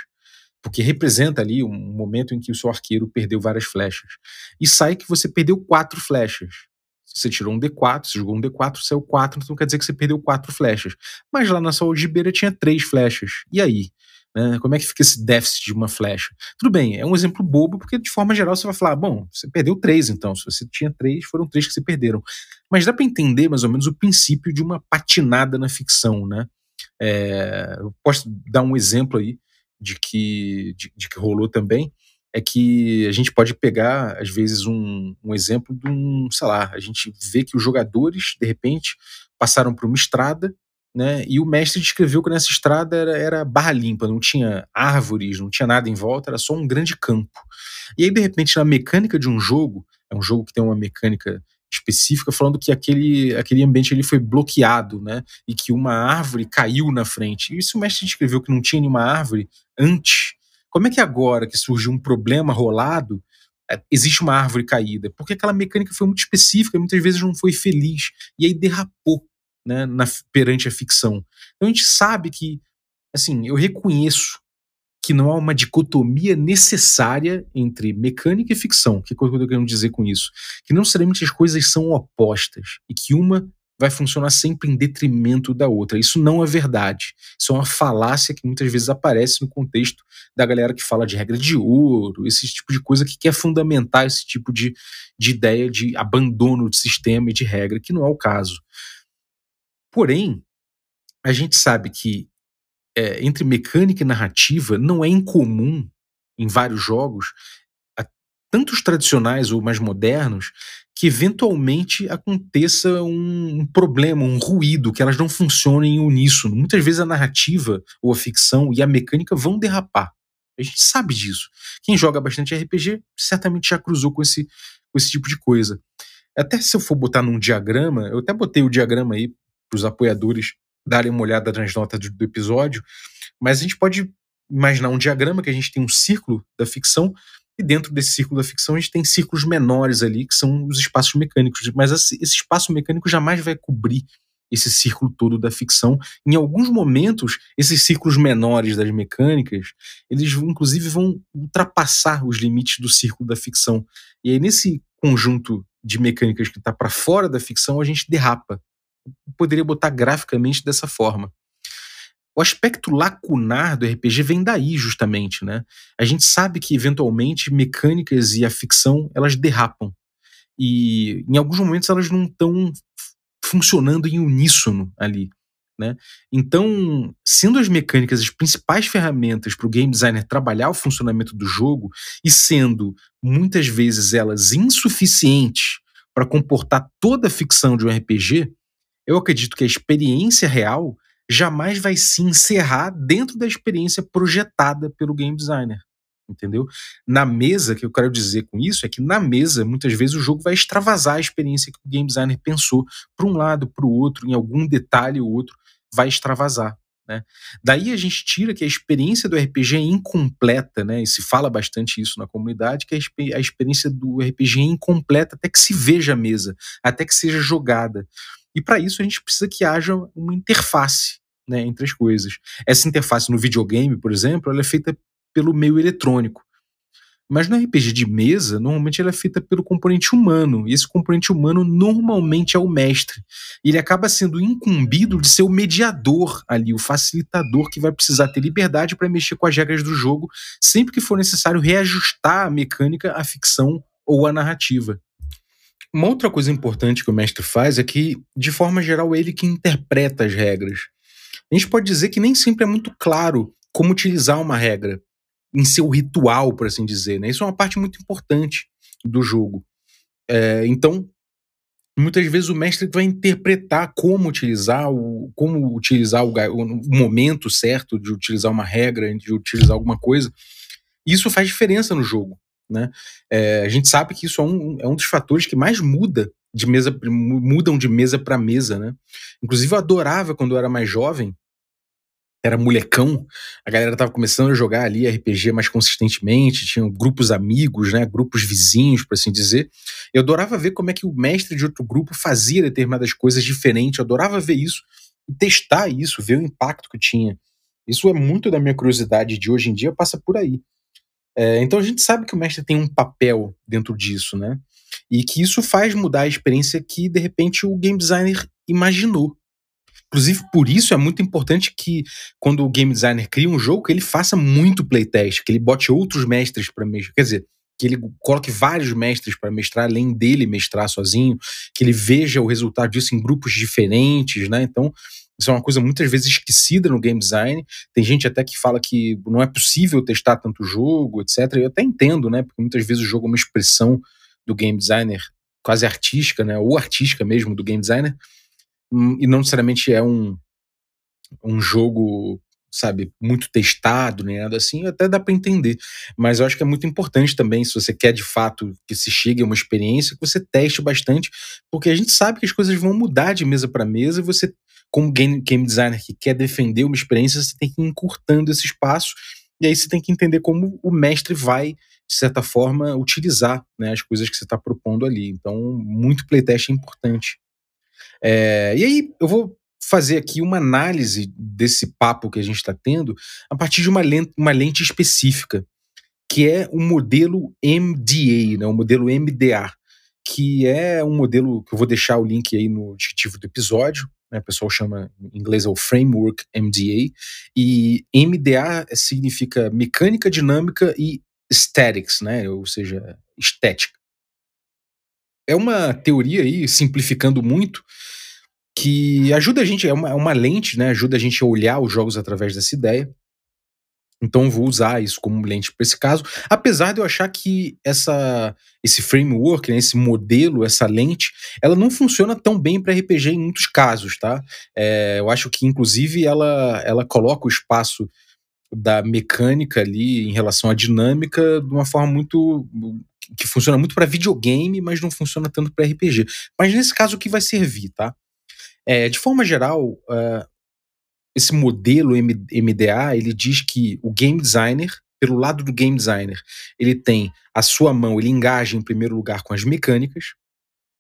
porque representa ali um momento em que o seu arqueiro perdeu várias flechas. E sai que você perdeu quatro flechas. Você tirou um D4, você jogou um D4, saiu 4, então quer dizer que você perdeu quatro flechas. Mas lá na sua algibeira tinha três flechas. E aí? Né? Como é que fica esse déficit de uma flecha? Tudo bem, é um exemplo bobo, porque de forma geral você vai falar, bom, você perdeu três então. Se você tinha três, foram três que você perderam. Mas dá para entender mais ou menos o princípio de uma patinada na ficção, né? É, eu posso dar um exemplo aí de que, de, de que rolou também é que a gente pode pegar, às vezes, um, um exemplo de um, sei lá, a gente vê que os jogadores, de repente, passaram por uma estrada, né, e o mestre descreveu que nessa estrada era, era barra limpa, não tinha árvores, não tinha nada em volta, era só um grande campo. E aí, de repente, na mecânica de um jogo, é um jogo que tem uma mecânica específica falando que aquele, aquele ambiente ele foi bloqueado, né? E que uma árvore caiu na frente. E se o mestre descreveu que não tinha nenhuma árvore antes, como é que agora que surgiu um problema rolado, é, existe uma árvore caída? Porque aquela mecânica foi muito específica, muitas vezes não foi feliz, e aí derrapou né, na, perante a ficção. Então a gente sabe que, assim, eu reconheço que não há uma dicotomia necessária entre mecânica e ficção. O que eu estou querendo dizer com isso? Que não necessariamente as coisas são opostas e que uma vai funcionar sempre em detrimento da outra. Isso não é verdade. Isso é uma falácia que muitas vezes aparece no contexto da galera que fala de regra de ouro, esse tipo de coisa que quer fundamentar esse tipo de, de ideia de abandono de sistema e de regra, que não é o caso. Porém, a gente sabe que é, entre mecânica e narrativa não é incomum em vários jogos, tanto os tradicionais ou mais modernos, que eventualmente aconteça um, um, problema, um ruído, que elas não funcionem em uníssono. Muitas vezes a narrativa ou a ficção e a mecânica vão derrapar. A gente sabe disso. Quem joga bastante RPG certamente já cruzou com esse, com esse tipo de coisa. Até se eu for botar num diagrama, eu até botei o diagrama aí para os apoiadores darem uma olhada nas notas do, do episódio, mas a gente pode imaginar um diagrama que a gente tem um círculo da ficção e dentro desse círculo da ficção a gente tem círculos menores ali, que são os espaços mecânicos. Mas esse espaço mecânico jamais vai cobrir esse círculo todo da ficção. Em alguns momentos, esses círculos menores das mecânicas, eles inclusive vão ultrapassar os limites do círculo da ficção. E aí, nesse conjunto de mecânicas que está para fora da ficção, a gente derrapa. poderia botar graficamente dessa forma. O aspecto lacunar do RPG vem daí, justamente, né? A gente sabe que, eventualmente, mecânicas e a ficção, elas derrapam. E, em alguns momentos, elas não estão funcionando em uníssono ali. Né? Então, sendo as mecânicas as principais ferramentas para o game designer trabalhar o funcionamento do jogo e sendo muitas vezes elas insuficientes para comportar toda a ficção de um RPG, eu acredito que a experiência real jamais vai se encerrar dentro da experiência projetada pelo game designer. Entendeu? Na mesa, o que eu quero dizer com isso é que na mesa, muitas vezes, o jogo vai extravasar a experiência que o game designer pensou para um lado, para o outro, em algum detalhe ou outro, vai extravasar. Né? Daí a gente tira que a experiência do RPG é incompleta, né? e se fala bastante isso na comunidade, que a, experiência do RPG é incompleta até que se veja a mesa, até que seja jogada. E para isso a gente precisa que haja uma interface né, entre as coisas. Essa interface no videogame, por exemplo, ela é feita pelo meio eletrônico. Mas no RPG de mesa, normalmente ela é feita pelo componente humano. E esse componente humano normalmente é o mestre. Ele acaba sendo incumbido de ser o mediador ali, o facilitador que vai precisar ter liberdade para mexer com as regras do jogo sempre que for necessário reajustar a mecânica, a ficção ou a narrativa. Uma outra coisa importante que o mestre faz é que, de forma geral, é ele que interpreta as regras. A gente pode dizer que nem sempre é muito claro como utilizar uma regra em seu ritual, por assim dizer. Né? Isso é uma parte muito importante do jogo. É, então, muitas vezes o mestre vai interpretar como utilizar o, como utilizar o, o, momento certo de utilizar uma regra, de utilizar alguma coisa. Isso faz diferença no jogo. Né? É, a gente sabe que isso é um, é um dos fatores que mais muda de mesa mudam de mesa para mesa, né? Inclusive eu adorava quando eu era mais jovem, era molecão, a galera tava começando a jogar ali RPG mais consistentemente, tinham grupos amigos, né, grupos vizinhos, por assim dizer. Eu adorava ver como é que o mestre de outro grupo fazia determinadas coisas diferentes, eu adorava ver isso e testar isso, ver o impacto que tinha. Isso é muito da minha curiosidade de hoje em dia, passa por aí. É, então a gente sabe que o mestre tem um papel dentro disso, né? E que isso faz mudar a experiência que, de repente, o game designer imaginou. Inclusive, por isso é muito importante que, quando o game designer cria um jogo, que ele faça muito playtest, que ele bote outros mestres para mestrar. Quer dizer, que ele coloque vários mestres para mestrar, além dele mestrar sozinho, que ele veja o resultado disso em grupos diferentes, né? Então, isso é uma coisa muitas vezes esquecida no game design. Tem gente até que fala que não é possível testar tanto jogo, etc. Eu até entendo, né? Porque muitas vezes o jogo é uma expressão do game designer quase artística, né? Ou artística mesmo do game designer. Hum, e não necessariamente é um, um jogo sabe, muito testado, nem nada assim, até dá para entender. Mas eu acho que é muito importante também, se você quer de fato que se chegue a uma experiência, que você teste bastante, porque a gente sabe que as coisas vão mudar de mesa para mesa e você como game, game designer que quer defender uma experiência, você tem que ir encurtando esse espaço, e aí você tem que entender como o mestre vai, de certa forma, utilizar né, as coisas que você está propondo ali. Então, muito playtest é importante. É, e aí, eu vou fazer aqui uma análise desse papo que a gente está tendo a partir de uma lente, uma lente específica, que é o modelo MDA, né, o modelo MDA, que é um modelo que eu vou deixar o link aí no descritivo do episódio, né, o pessoal chama em inglês é o Framework MDA, e MDA significa mecânica dinâmica e aesthetics, né, ou seja, estética. É uma teoria aí, simplificando muito, que ajuda a gente, é uma, é uma lente, né, ajuda a gente a olhar os jogos através dessa ideia, então vou usar isso como lente para esse caso, apesar de eu achar que essa, esse framework, né, esse modelo, essa lente, ela não funciona tão bem para RPG em muitos casos, tá? É, eu acho que inclusive ela, ela coloca o espaço da mecânica ali em relação à dinâmica de uma forma muito que funciona muito para videogame, mas não funciona tanto para RPG. Mas nesse caso o que vai servir, tá? É, de forma geral, uh, esse modelo MDA, ele diz que o game designer, pelo lado do game designer, ele tem a sua mão, ele engaja em primeiro lugar com as mecânicas,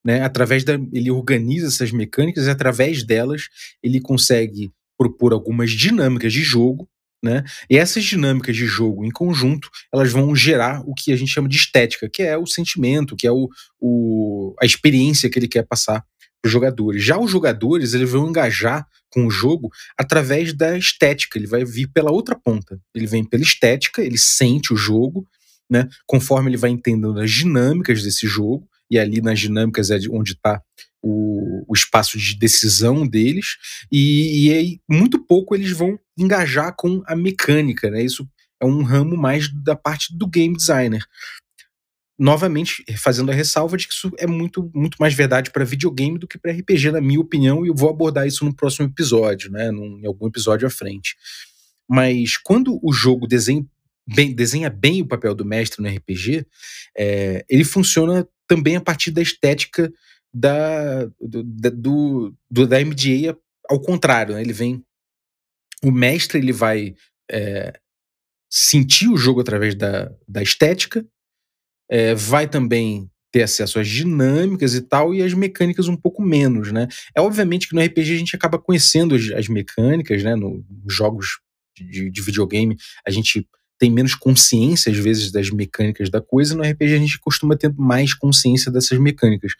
né? Através da ele organiza essas mecânicas e através delas ele consegue propor algumas dinâmicas de jogo, né? E essas dinâmicas de jogo em conjunto, elas vão gerar o que a gente chama de estética, que é o sentimento, que é o, o a experiência que ele quer passar os jogadores. Já os jogadores, eles vão engajar com o jogo através da estética, ele vai vir pela outra ponta. Ele vem pela estética, ele sente o jogo, né? Conforme ele vai entendendo as dinâmicas desse jogo, e ali nas dinâmicas é onde está o, o, espaço de decisão deles, e, e aí muito pouco eles vão engajar com a mecânica, né? Isso é um ramo mais da parte do game designer novamente fazendo a ressalva de que isso é muito, muito mais verdade para videogame do que para RPG, na minha opinião, e eu vou abordar isso no próximo episódio, né, num, em algum episódio à frente. Mas quando o jogo desenha bem, desenha bem o papel do mestre no RPG, é, ele funciona também a partir da estética da, do, da, do, da MDA ao contrário, né, ele vem o mestre ele vai é, sentir o jogo através da, da estética é, vai também ter acesso às dinâmicas e tal, e as mecânicas um pouco menos, né? É obviamente que no RPG a gente acaba conhecendo as, as mecânicas, né? No, nos jogos de, de, videogame a gente tem menos consciência às vezes das mecânicas da coisa, no RPG a gente costuma ter mais consciência dessas mecânicas.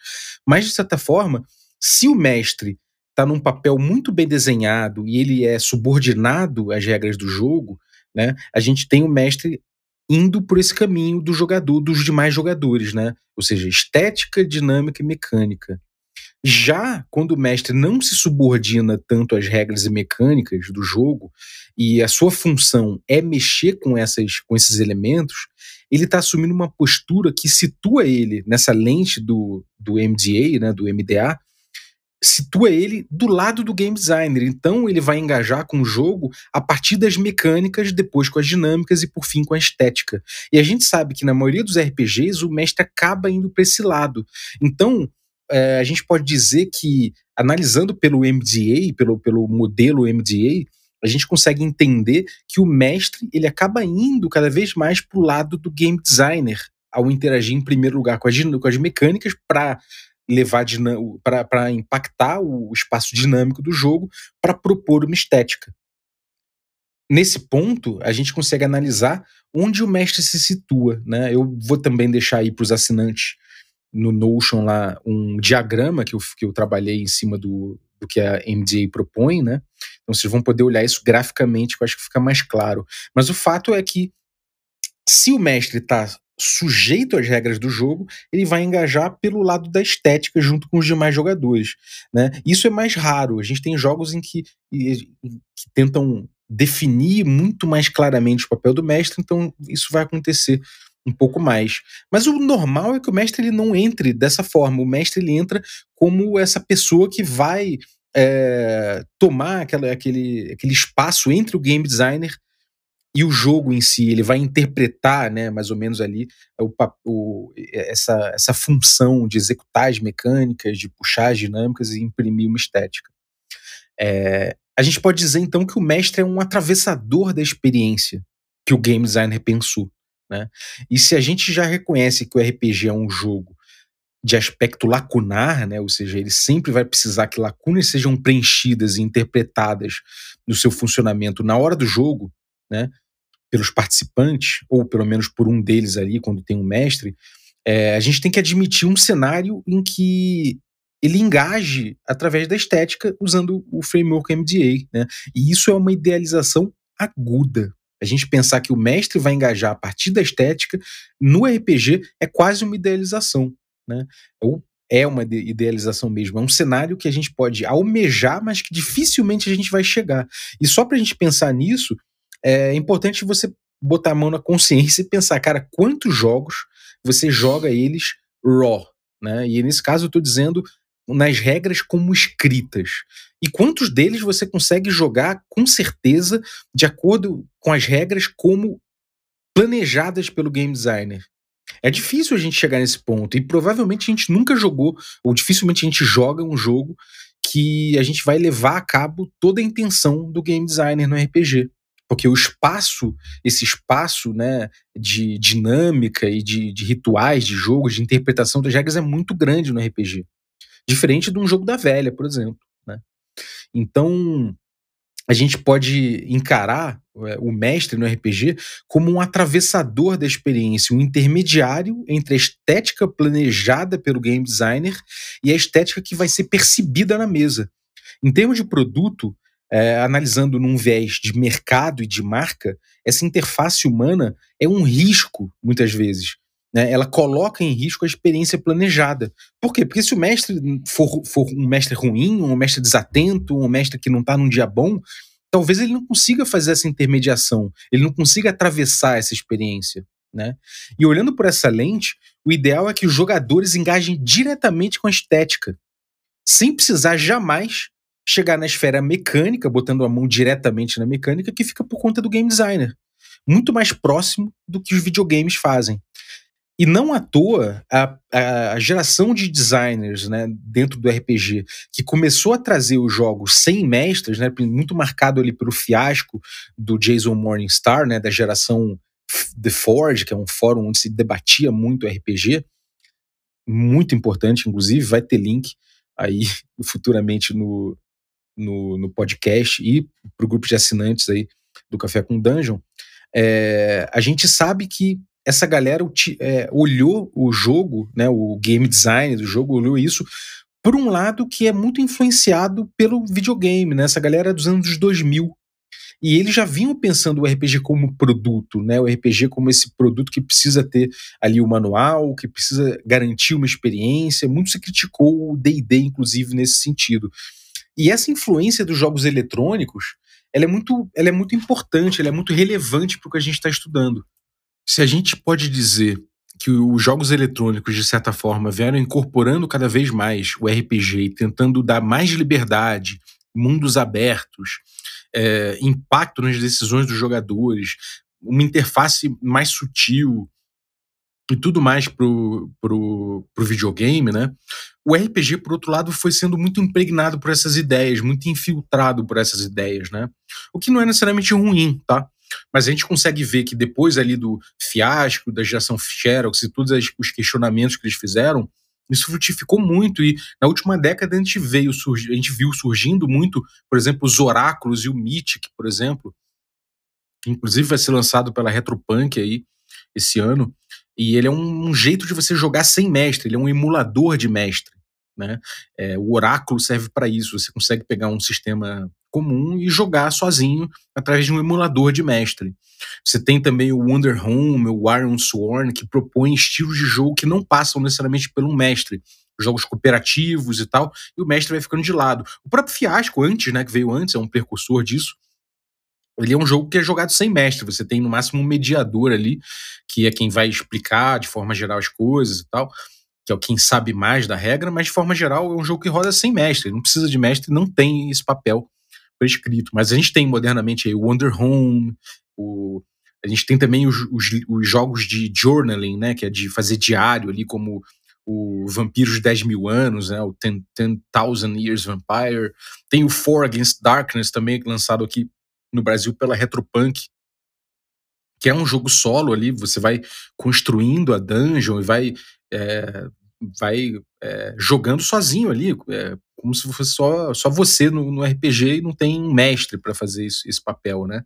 Mas de certa forma, se o mestre está num papel muito bem desenhado e ele é subordinado às regras do jogo, né? A gente tem o mestre indo por esse caminho do jogador, dos demais jogadores, né? Ou seja, estética, dinâmica e mecânica. Já quando o mestre não se subordina tanto às regras e mecânicas do jogo e a sua função é mexer com, essas, com esses elementos, ele está assumindo uma postura que situa ele nessa lente do, do MDA, né, do MDA, situa ele do lado do game designer. Então ele vai engajar com o jogo a partir das mecânicas, depois com as dinâmicas e por fim com a estética. E a gente sabe que na maioria dos RPGs o mestre acaba indo para esse lado. Então é, a gente pode dizer que analisando pelo MDA, pelo, pelo modelo MDA, a gente consegue entender que o mestre ele acaba indo cada vez mais para o lado do game designer ao interagir em primeiro lugar com as, com as mecânicas para levar para impactar o espaço dinâmico do jogo para propor uma estética. Nesse ponto, a gente consegue analisar onde o mestre se situa. Né? Eu vou também deixar aí para os assinantes no Notion lá um diagrama que eu, que eu trabalhei em cima do, do que a MDA propõe, né? Então vocês vão poder olhar isso graficamente, que eu acho que fica mais claro. Mas o fato é que se o mestre está sujeito às regras do jogo, ele vai engajar pelo lado da estética junto com os demais jogadores. Né? Isso é mais raro. A gente tem jogos em que, que tentam definir muito mais claramente o papel do mestre, então isso vai acontecer um pouco mais. Mas o normal é que o mestre ele não entre dessa forma. O mestre ele entra como essa pessoa que vai é, tomar aquela, aquele, aquele espaço entre o game designer e o jogo em si, ele vai interpretar, né, mais ou menos ali, o, o, essa, essa função de executar as mecânicas, de puxar as dinâmicas e imprimir uma estética. É, a gente pode dizer então que o mestre é um atravessador da experiência que o game designer pensou. Né? E se a gente já reconhece que o RPG é um jogo de aspecto lacunar, né? ou seja, ele sempre vai precisar que lacunas sejam preenchidas e interpretadas no seu funcionamento na hora do jogo, né? Pelos participantes, ou pelo menos por um deles ali, quando tem um mestre, É, a gente tem que admitir um cenário em que ele engaje através da estética usando o framework MDA, né? E isso é uma idealização aguda. A gente pensar que o mestre vai engajar a partir da estética no RPG é quase uma idealização, né? Ou é uma idealização mesmo, é um cenário que a gente pode almejar, mas que dificilmente a gente vai chegar. E só para a gente pensar nisso, é importante você botar a mão na consciência e pensar, cara, quantos jogos você joga eles raw, né? E nesse caso eu estou dizendo nas regras como escritas. E quantos deles você consegue jogar com certeza de acordo com as regras como planejadas pelo game designer? É difícil a gente chegar nesse ponto e provavelmente a gente nunca jogou ou dificilmente a gente joga um jogo que a gente vai levar a cabo toda a intenção do game designer no RPG porque o espaço, esse espaço né, de dinâmica e de, de rituais de jogos, de interpretação das regras é muito grande no RPG. Diferente de um jogo da velha, por exemplo. Né? Então, a gente pode encarar é, o mestre no RPG como um atravessador da experiência, um intermediário entre a estética planejada pelo game designer e a estética que vai ser percebida na mesa. Em termos de produto, é, analisando num viés de mercado e de marca, essa interface humana é um risco, muitas vezes. Né? Ela coloca em risco a experiência planejada. Por quê? Porque se o mestre for, for um mestre ruim, um mestre desatento, um mestre que não está num dia bom, talvez ele não consiga fazer essa intermediação, ele não consiga atravessar essa experiência. Né? E olhando por essa lente, o ideal é que os jogadores engajem diretamente com a estética, sem precisar jamais chegar na esfera mecânica, botando a mão diretamente na mecânica, que fica por conta do game designer. Muito mais próximo do que os videogames fazem. E não à toa, a, a, geração de designers né, dentro do RPG, que começou a trazer os jogos sem mestres, né, muito marcado ali pelo fiasco do Jason Morningstar, né, da geração The Forge, que é um fórum onde se debatia muito RPG, muito importante, inclusive, vai ter link aí futuramente no, no, no podcast e para o grupo de assinantes aí do Café com Dungeon, é, a gente sabe que essa galera é, olhou o jogo, né, o game design do jogo, olhou isso por um lado que é muito influenciado pelo videogame, né? Essa galera dos anos 2000. E eles já vinham pensando o RPG como produto, né? O RPG como esse produto que precisa ter ali o manual, que precisa garantir uma experiência. Muito se criticou o D&D, inclusive, nesse sentido. E essa influência dos jogos eletrônicos, ela é muito, ela é muito importante, ela é muito relevante para o que a gente está estudando. Se a gente pode dizer que os jogos eletrônicos, de certa forma, vieram incorporando cada vez mais o RPG e tentando dar mais liberdade, mundos abertos, é, impacto nas decisões dos jogadores, uma interface mais sutil, e tudo mais pro, pro, pro videogame, né? O RPG, por outro lado, foi sendo muito impregnado por essas ideias, muito infiltrado por essas ideias, né? O que não é necessariamente ruim, tá? Mas a gente consegue ver que depois ali do fiasco, da geração Xerox e todos os questionamentos que eles fizeram, isso frutificou muito e na última década a gente veio a gente viu surgindo muito, por exemplo, os oráculos e o Mythic, por exemplo, que inclusive vai ser lançado pela Retropunk aí esse ano, e ele é um, um, jeito de você jogar sem mestre, ele é um emulador de mestre. Né? É, o oráculo serve para isso, você consegue pegar um sistema comum e jogar sozinho através de um emulador de mestre. Você tem também o Wonder Home, o Iron Sworn, que propõe estilos de jogo que não passam necessariamente pelo mestre. Jogos cooperativos e tal, e o mestre vai ficando de lado. O próprio Fiasco, antes, né, que veio antes, é um precursor disso, ele é um jogo que é jogado sem mestre. Você tem no máximo um mediador ali, que é quem vai explicar de forma geral as coisas e tal, que é o quem sabe mais da regra, mas de forma geral é um jogo que roda sem mestre. Não precisa de mestre, não tem esse papel prescrito. Mas a gente tem modernamente aí o Wonder Home, o, a gente tem também os, os, os, jogos de journaling, né, que é de fazer diário ali, como o Vampiros de 10 mil anos, né, o 10,000 Years Vampire. Tem o Four Against Darkness também, lançado aqui no Brasil pela Retropunk, que é um jogo solo ali, você vai construindo a dungeon e vai, é, vai é, jogando sozinho ali, é, como se fosse só, só você no, no RPG e não tem um mestre para fazer isso, esse papel, né?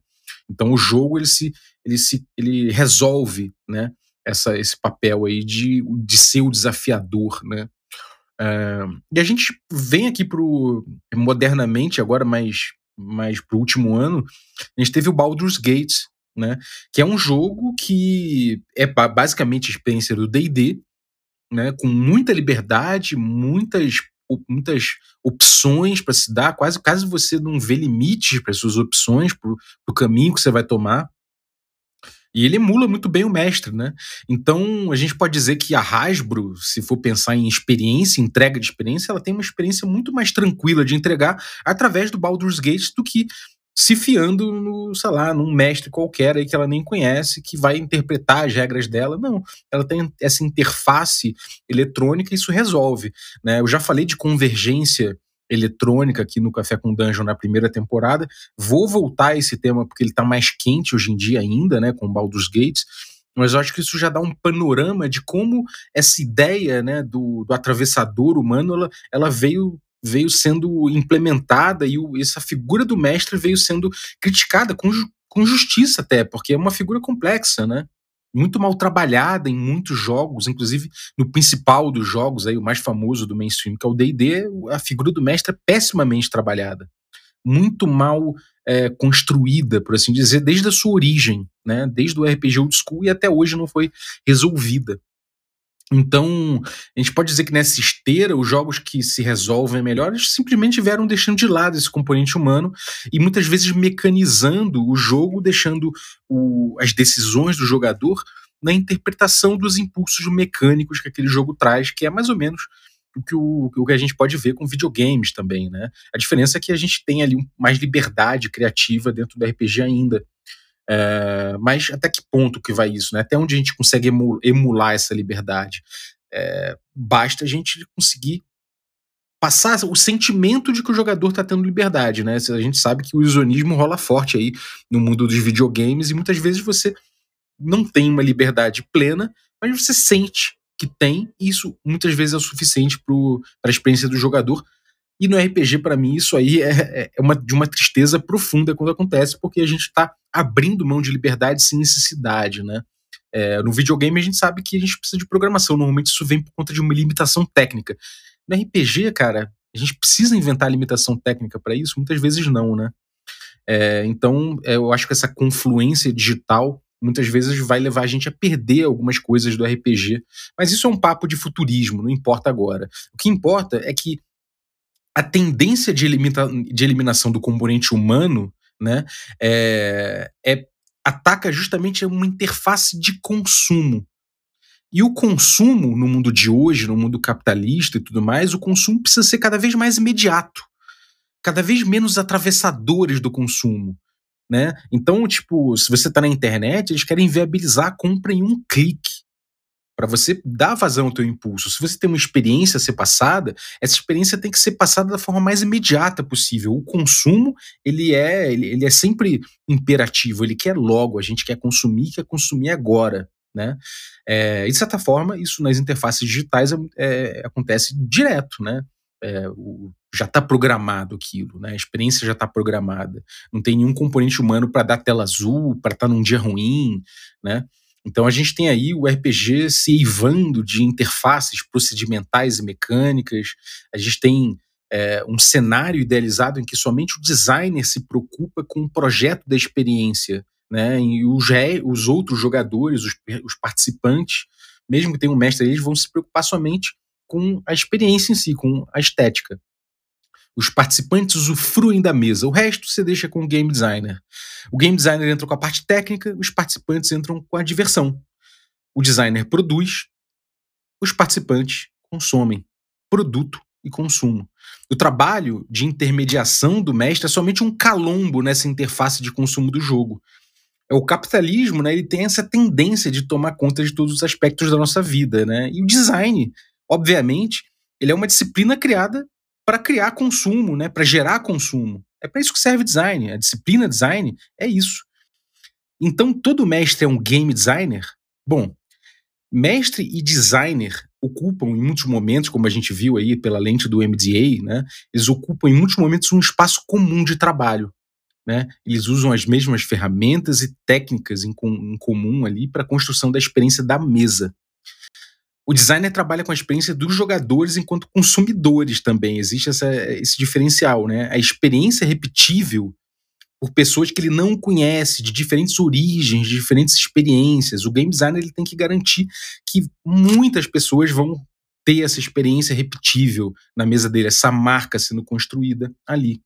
Então o jogo ele se, ele se ele resolve, né? essa, esse papel aí de, de ser o desafiador, né? Uh, e a gente vem aqui pro modernamente agora mais mais pro último ano, a gente teve o Baldur's Gate, né? Que é um jogo que é basicamente a experiência do D&D, né? Com muita liberdade, muitas muitas opções para se dar, quase caso você não vê limites para suas opções, para o caminho que você vai tomar. E ele emula muito bem o mestre, né? Então, a gente pode dizer que a Hasbro, se for pensar em experiência, entrega de experiência, ela tem uma experiência muito mais tranquila de entregar através do Baldur's Gate do que se fiando no, sei lá, num mestre qualquer aí que ela nem conhece, que vai interpretar as regras dela. Não, ela tem essa interface eletrônica e isso resolve. Né? Eu já falei de convergência eletrônica aqui no Café com Dungeon na primeira temporada. Vou voltar a esse tema porque ele está mais quente hoje em dia ainda, né, com Baldur's Gates. Mas eu acho que isso já dá um panorama de como essa ideia né, do, do atravessador humano ela, ela veio veio sendo implementada e o, essa figura do mestre veio sendo criticada com, com justiça até, porque é uma figura complexa, né? Muito mal trabalhada em muitos jogos, inclusive no principal dos jogos, aí, o mais famoso do mainstream, que é o D&D, a figura do mestre é pessimamente trabalhada. Muito mal é, construída, por assim dizer, desde a sua origem, né? desde o RPG Old School e até hoje não foi resolvida. Então, a gente pode dizer que nessa esteira, os jogos que se resolvem melhor, simplesmente vieram deixando de lado esse componente humano e muitas vezes mecanizando o jogo, deixando o, as decisões do jogador na interpretação dos impulsos mecânicos que aquele jogo traz, que é mais ou menos o que, o, o que a gente pode ver com videogames também, né? A diferença é que a gente tem ali mais liberdade criativa dentro do RPG ainda. É, mas até que ponto que vai isso? Né? Até onde a gente consegue emular essa liberdade? É, basta a gente conseguir passar o sentimento de que o jogador está tendo liberdade, né? A gente sabe que o isonismo rola forte aí no mundo dos videogames e muitas vezes você não tem uma liberdade plena, mas você sente que tem, e isso muitas vezes é o suficiente para a experiência do jogador e no RPG, para mim, isso aí é, é, é uma, de uma tristeza profunda quando acontece, porque a gente está abrindo mão de liberdade sem necessidade, né? É, no videogame a gente sabe que a gente precisa de programação, normalmente isso vem por conta de uma limitação técnica. No RPG, cara, a gente precisa inventar limitação técnica para isso? Muitas vezes não, né? É, então, é, eu acho que essa confluência digital muitas vezes vai levar a gente a perder algumas coisas do RPG. Mas isso é um papo de futurismo, não importa agora. O que importa é que a tendência de, de eliminação do componente humano né, é, é, ataca justamente uma interface de consumo. E o consumo, no mundo de hoje, no mundo capitalista e tudo mais, o consumo precisa ser cada vez mais imediato, cada vez menos atravessadores do consumo. Né? Então, tipo, se você está na internet, eles querem viabilizar a compra em um clique para você dar vazão ao teu impulso. Se você tem uma experiência a ser passada, essa experiência tem que ser passada da forma mais imediata possível. O consumo, ele é, ele, ele é sempre imperativo, ele quer logo, a gente quer consumir, quer consumir agora. Né? É, de certa forma, isso nas interfaces digitais é, é, acontece direto, né? É, o, já está programado aquilo, né? A experiência já está programada. Não tem nenhum componente humano para dar tela azul, para estar tá num dia ruim, né? Então a gente tem aí o RPG se eivando de interfaces procedimentais e mecânicas, a gente tem é, um cenário idealizado em que somente o designer se preocupa com o projeto da experiência, né? E os, os outros jogadores, os, os participantes, mesmo que tenham um mestre, eles vão se preocupar somente com a experiência em si, com a estética. Os participantes usufruem da mesa, o resto você deixa com o game designer. O game designer entra com a parte técnica, os participantes entram com a diversão. O designer produz, os participantes consomem. Produto e consumo. O trabalho de intermediação do mestre é somente um calombo nessa interface de consumo do jogo. É o capitalismo, né, ele tem essa tendência de tomar conta de todos os aspectos da nossa vida, né? E o design, obviamente, ele é uma disciplina criada para criar consumo, né, para gerar consumo. É para isso que serve design. A disciplina design é isso. Então, todo mestre é um game designer? Bom, mestre e designer ocupam em muitos momentos, como a gente viu aí pela lente do MDA, né, eles ocupam em muitos momentos um espaço comum de trabalho. né? Eles usam as mesmas ferramentas e técnicas em, com, em comum ali para a construção da experiência da mesa. O designer trabalha com a experiência dos jogadores enquanto consumidores também. Existe essa, esse diferencial, né? A experiência repetível por pessoas que ele não conhece, de diferentes origens, de diferentes experiências. O game designer ele tem que garantir que muitas pessoas vão ter essa experiência repetível na mesa dele, essa marca sendo construída ali.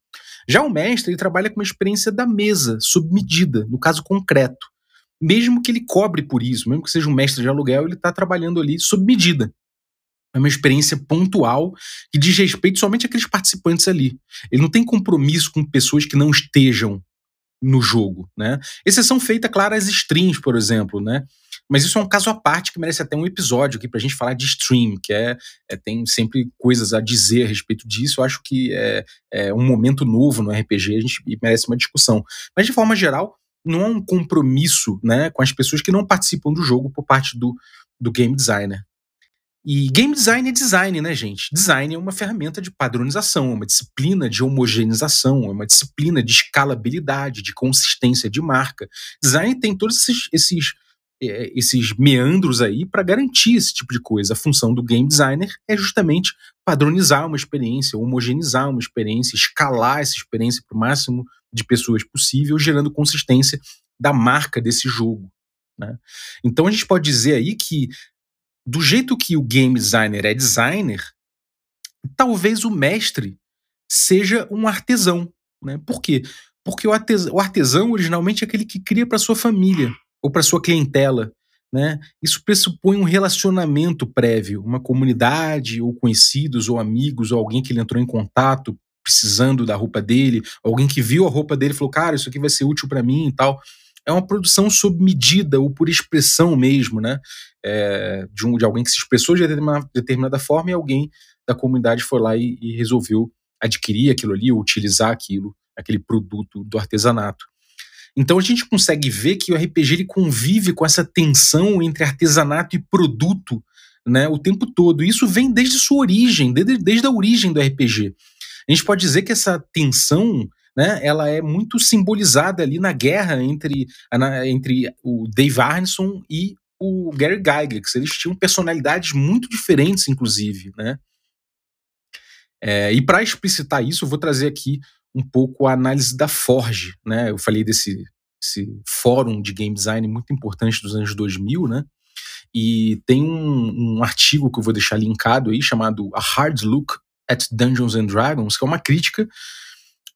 Já o mestre, ele trabalha com uma experiência da mesa, sob medida, no caso concreto. Mesmo que ele cobre por isso, mesmo que seja um mestre de aluguel, ele está trabalhando ali sob medida. É uma experiência pontual que diz respeito somente àqueles participantes ali. Ele não tem compromisso com pessoas que não estejam no jogo, né? Exceção feita, claro, às streams, por exemplo, né? Mas isso é um caso à parte que merece até um episódio aqui pra gente falar de stream, que é, é tem sempre coisas a dizer a respeito disso. Eu acho que é, é um momento novo no RPG, a gente merece uma discussão. Mas de forma geral, não há um compromisso, né, com as pessoas que não participam do jogo por parte do, do game designer. E game design é design, né, gente? Design é uma ferramenta de padronização, é uma disciplina de homogeneização, é uma disciplina de escalabilidade, de consistência de marca. Design tem todos esses, esses, é, esses meandros aí para garantir esse tipo de coisa. A função do game designer é justamente padronizar uma experiência, homogeneizar uma experiência, escalar essa experiência para o máximo de pessoas possível, gerando consistência da marca desse jogo. Né? Então a gente pode dizer aí que do jeito que o game designer é designer, talvez o mestre seja um artesão. Né? Por quê? Porque o artesão, o artesão originalmente é aquele que cria para sua família ou para sua clientela. Né? Isso pressupõe um relacionamento prévio, uma comunidade, ou conhecidos, ou amigos, ou alguém que ele entrou em contato precisando da roupa dele, alguém que viu a roupa dele e falou, cara, isso aqui vai ser útil para mim e tal é uma produção sob medida ou por expressão mesmo, né? É, de, um, de alguém que se expressou de determinada, determinada forma e alguém da comunidade foi lá e, e resolveu adquirir aquilo ali, ou utilizar aquilo, aquele produto do artesanato. Então a gente consegue ver que o RPG ele convive com essa tensão entre artesanato e produto né, o tempo todo. Isso vem desde sua origem, desde, desde a origem do RPG. A gente pode dizer que essa tensão né, ela é muito simbolizada ali na guerra entre, na, entre o Dave Arneson e o Gary Gygax. Eles tinham personalidades muito diferentes, inclusive, né? É, e para explicitar isso, eu vou trazer aqui um pouco a análise da Forge, né? Eu falei desse, fórum de game design muito importante dos anos 2000, né? E tem um, um artigo que eu vou deixar linkado aí chamado A Hard Look at Dungeons and Dragons, que é uma crítica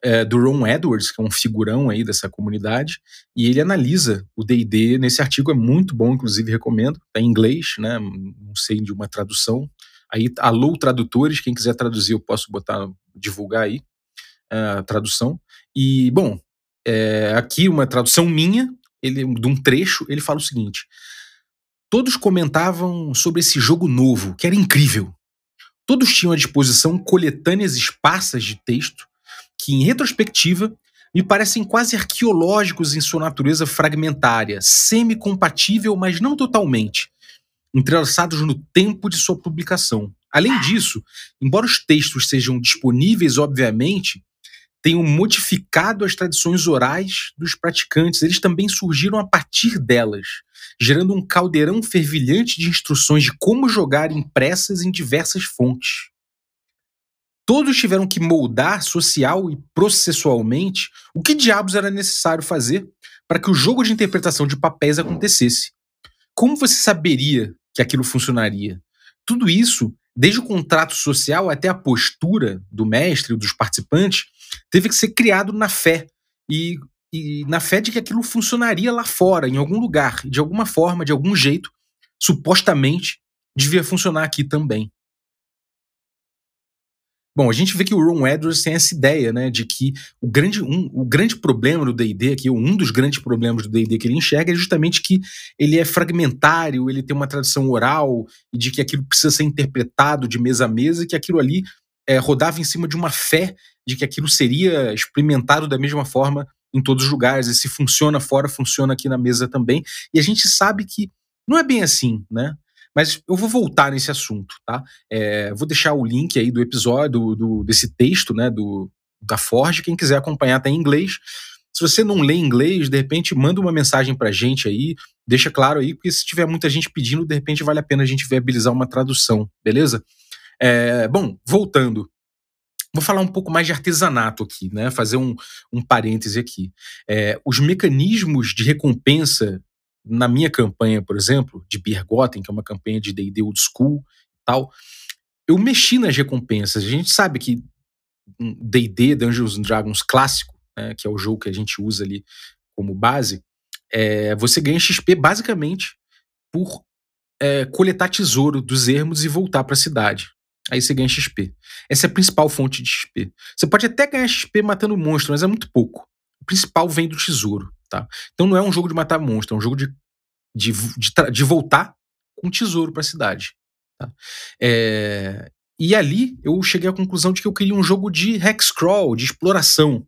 é, do Ron Edwards, que é um figurão aí dessa comunidade, e ele analisa o D&D nesse artigo, é muito bom, inclusive recomendo, tá em inglês, né, não sei de uma tradução, aí alô tradutores, quem quiser traduzir eu posso botar, divulgar aí é, a tradução, e bom, é, aqui uma tradução minha, ele, de um trecho, ele fala o seguinte, todos comentavam sobre esse jogo novo, que era incrível, Todos tinham à disposição coletâneas esparsas de texto que, em retrospectiva, me parecem quase arqueológicos em sua natureza fragmentária, semi-compatível, mas não totalmente, entrelaçados no tempo de sua publicação. Além disso, embora os textos sejam disponíveis, obviamente, tenham modificado as tradições orais dos praticantes, eles também surgiram a partir delas, gerando um caldeirão fervilhante de instruções de como jogar impressas em diversas fontes. Todos tiveram que moldar social e processualmente o que diabos era necessário fazer para que o jogo de interpretação de papéis acontecesse. Como você saberia que aquilo funcionaria? Tudo isso, desde o contrato social até a postura do mestre e dos participantes, teve que ser criado na fé e, e na fé de que aquilo funcionaria lá fora, em algum lugar, de alguma forma, de algum jeito, supostamente devia funcionar aqui também. Bom, a gente vê que o Ron Edwards tem essa ideia, né, de que o grande, um, o grande problema do D&D aqui, um dos grandes problemas do D&D que ele enxerga é justamente que ele é fragmentário, ele tem uma tradição oral e de que aquilo precisa ser interpretado de mesa a mesa e que aquilo ali é, rodava em cima de uma fé de que aquilo seria experimentado da mesma forma em todos os lugares, e se funciona fora, funciona aqui na mesa também. E a gente sabe que não é bem assim, né? Mas eu vou voltar nesse assunto, tá? É, vou deixar o link aí do episódio, do, desse texto, né, do, da Forge, quem quiser acompanhar tá em inglês. Se você não lê inglês, de repente manda uma mensagem pra gente aí, deixa claro aí, porque se tiver muita gente pedindo, de repente vale a pena a gente viabilizar uma tradução, beleza? É, bom, voltando. Vou falar um pouco mais de artesanato aqui, né? Fazer um, um parêntese aqui. É, os mecanismos de recompensa na minha campanha, por exemplo, de Birgotten, que é uma campanha de D&D Old School tal, eu mexi nas recompensas. A gente sabe que D&D, Dungeons and Dragons clássico, né, que é o jogo que a gente usa ali como base, é, você ganha XP basicamente por é, coletar tesouro dos ermos e voltar para a cidade. Aí você ganha XP. Essa é a principal fonte de XP. Você pode até ganhar XP matando monstro, mas é muito pouco. O principal vem do tesouro, tá? Então não é um jogo de matar monstro, é um jogo de, de, de, de voltar com tesouro para a cidade. Tá? É, e ali eu cheguei à conclusão de que eu queria um jogo de hexcrawl, de exploração.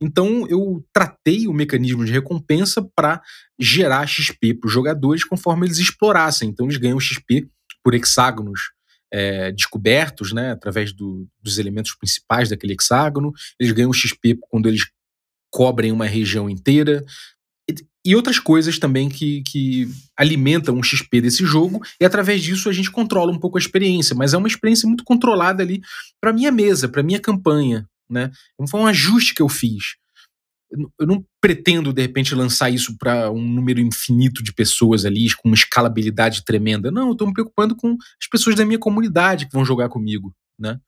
Então eu tratei o mecanismo de recompensa para gerar XP para os jogadores conforme eles explorassem. Então eles ganham XP por hexágonos é, descobertos, né, através do, dos elementos principais daquele hexágono. Eles ganham XP quando eles cobrem uma região inteira. E, outras coisas também que, que alimentam o XP desse jogo, e através disso a gente controla um pouco a experiência, mas é uma experiência muito controlada ali para minha mesa, para minha campanha. Né? Então foi um ajuste que eu fiz eu não pretendo, de repente, lançar isso para um número infinito de pessoas ali, com uma escalabilidade tremenda. Não, eu estou me preocupando com as pessoas da minha comunidade que vão jogar comigo. Né?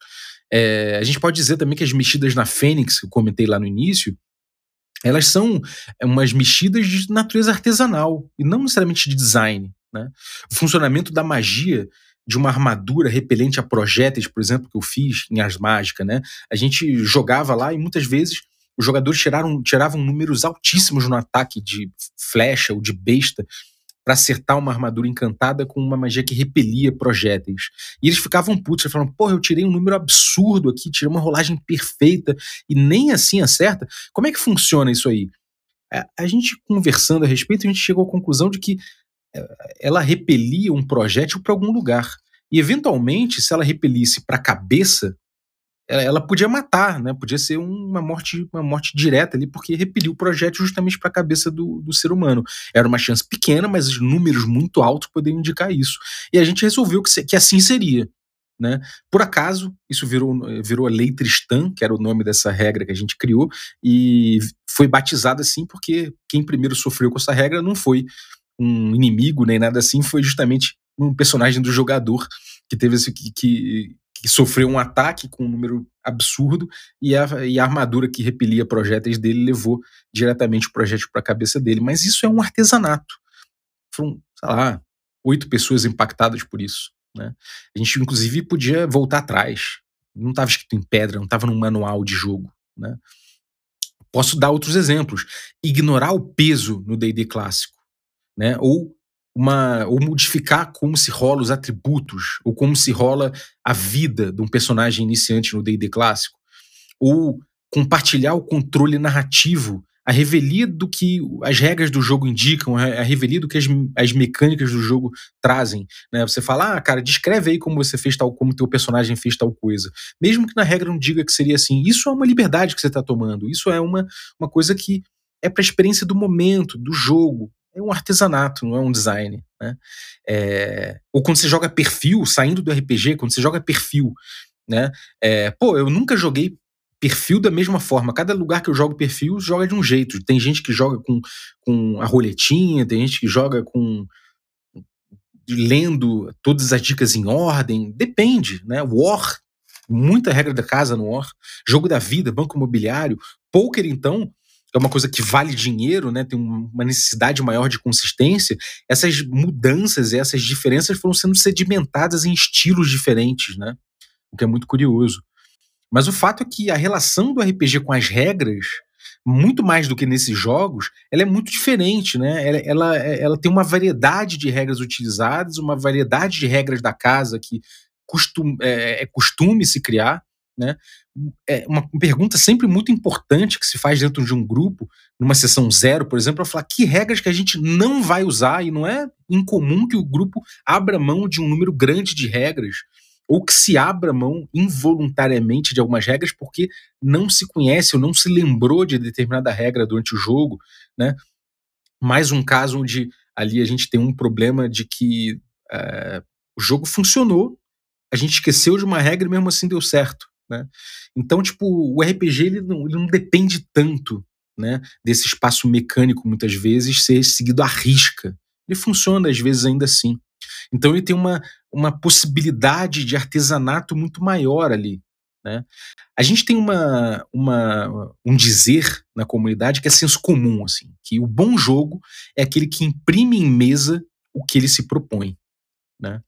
É, a gente pode dizer também que as mexidas na Fênix, que eu comentei lá no início, elas são é, umas mexidas de natureza artesanal e não necessariamente de design. Né? O funcionamento da magia de uma armadura repelente a projéteis, por exemplo, que eu fiz em Ars Mágica, né? A gente jogava lá e muitas vezes os jogadores tiraram, tiravam números altíssimos no ataque de flecha ou de besta para acertar uma armadura encantada com uma magia que repelia projéteis. E eles ficavam putos, falavam, porra, eu tirei um número absurdo aqui, tirei uma rolagem perfeita e nem assim acerta. Como é que funciona isso aí? A, gente conversando a respeito, a gente chegou à conclusão de que é, ela repelia um projétil para algum lugar. E eventualmente, se ela repelisse para a cabeça ela podia matar, né? Podia ser uma morte, uma morte direta ali, porque repeliu o projétil justamente para a cabeça do, do ser humano. Era uma chance pequena, mas os números muito altos poderiam indicar isso. E a gente resolveu que, que assim seria. Né? Por acaso, isso virou, virou a Lei Tristan, que era o nome dessa regra que a gente criou, e foi batizada assim porque quem primeiro sofreu com essa regra não foi um inimigo nem nada assim, foi justamente um personagem do jogador que teve esse que, que que sofreu um ataque com um número absurdo e a, e a armadura que repelia projéteis dele levou diretamente o projétil para a cabeça dele. Mas isso é um artesanato. Foram, sei lá, oito pessoas impactadas por isso. Né? A gente, inclusive, podia voltar atrás. Não estava escrito em pedra, não estava num manual de jogo. Né? Posso dar outros exemplos. Ignorar o peso no D&D clássico. Né? Ou uma ou modificar como se rola os atributos ou como se rola a vida de um personagem iniciante no D&D clássico ou compartilhar o controle narrativo a revelia do que as regras do jogo indicam, a revelia do que as, as mecânicas do jogo trazem. Né? Você fala, ah, cara, descreve aí como você fez tal, como teu personagem fez tal coisa. Mesmo que na regra não diga que seria assim, isso é uma liberdade que você está tomando, isso é uma, uma coisa que é para a experiência do momento, do jogo é um artesanato, não é um design. Né? É, ou quando você joga perfil, saindo do RPG, quando você joga perfil, né? É, pô, eu nunca joguei perfil da mesma forma. Cada lugar que eu jogo perfil joga de um jeito. Tem gente que joga com, com a roletinha, tem gente que joga com lendo todas as dicas em ordem. Depende, né? War, muita regra da casa no War. Jogo da vida, banco imobiliário. Poker, então, é uma coisa que vale dinheiro, né, tem uma necessidade maior de consistência, essas mudanças essas diferenças foram sendo sedimentadas em estilos diferentes, né? O que é muito curioso. Mas o fato é que a relação do RPG com as regras, muito mais do que nesses jogos, ela é muito diferente, né? Ela, ela, ela tem uma variedade de regras utilizadas, uma variedade de regras da casa que costum, é, é costume se criar, né? É uma pergunta sempre muito importante que se faz dentro de um grupo, numa sessão zero, por exemplo, é falar que regras que a gente não vai usar, e não é incomum que o grupo abra mão de um número grande de regras, ou que se abra mão involuntariamente de algumas regras porque não se conhece ou não se lembrou de determinada regra durante o jogo, né? Mais um caso onde ali a gente tem um problema de que é, o jogo funcionou, a gente esqueceu de uma regra e mesmo assim deu certo, né? Então, tipo, o RPG ele não, ele não depende tanto, né, desse espaço mecânico muitas vezes ser seguido à risca. Ele funciona às vezes ainda assim. Então ele tem uma, uma possibilidade de artesanato muito maior ali. Né? A gente tem uma, uma, um dizer na comunidade que é senso comum, assim, que o bom jogo é aquele que imprime em mesa o que ele se propõe. Né?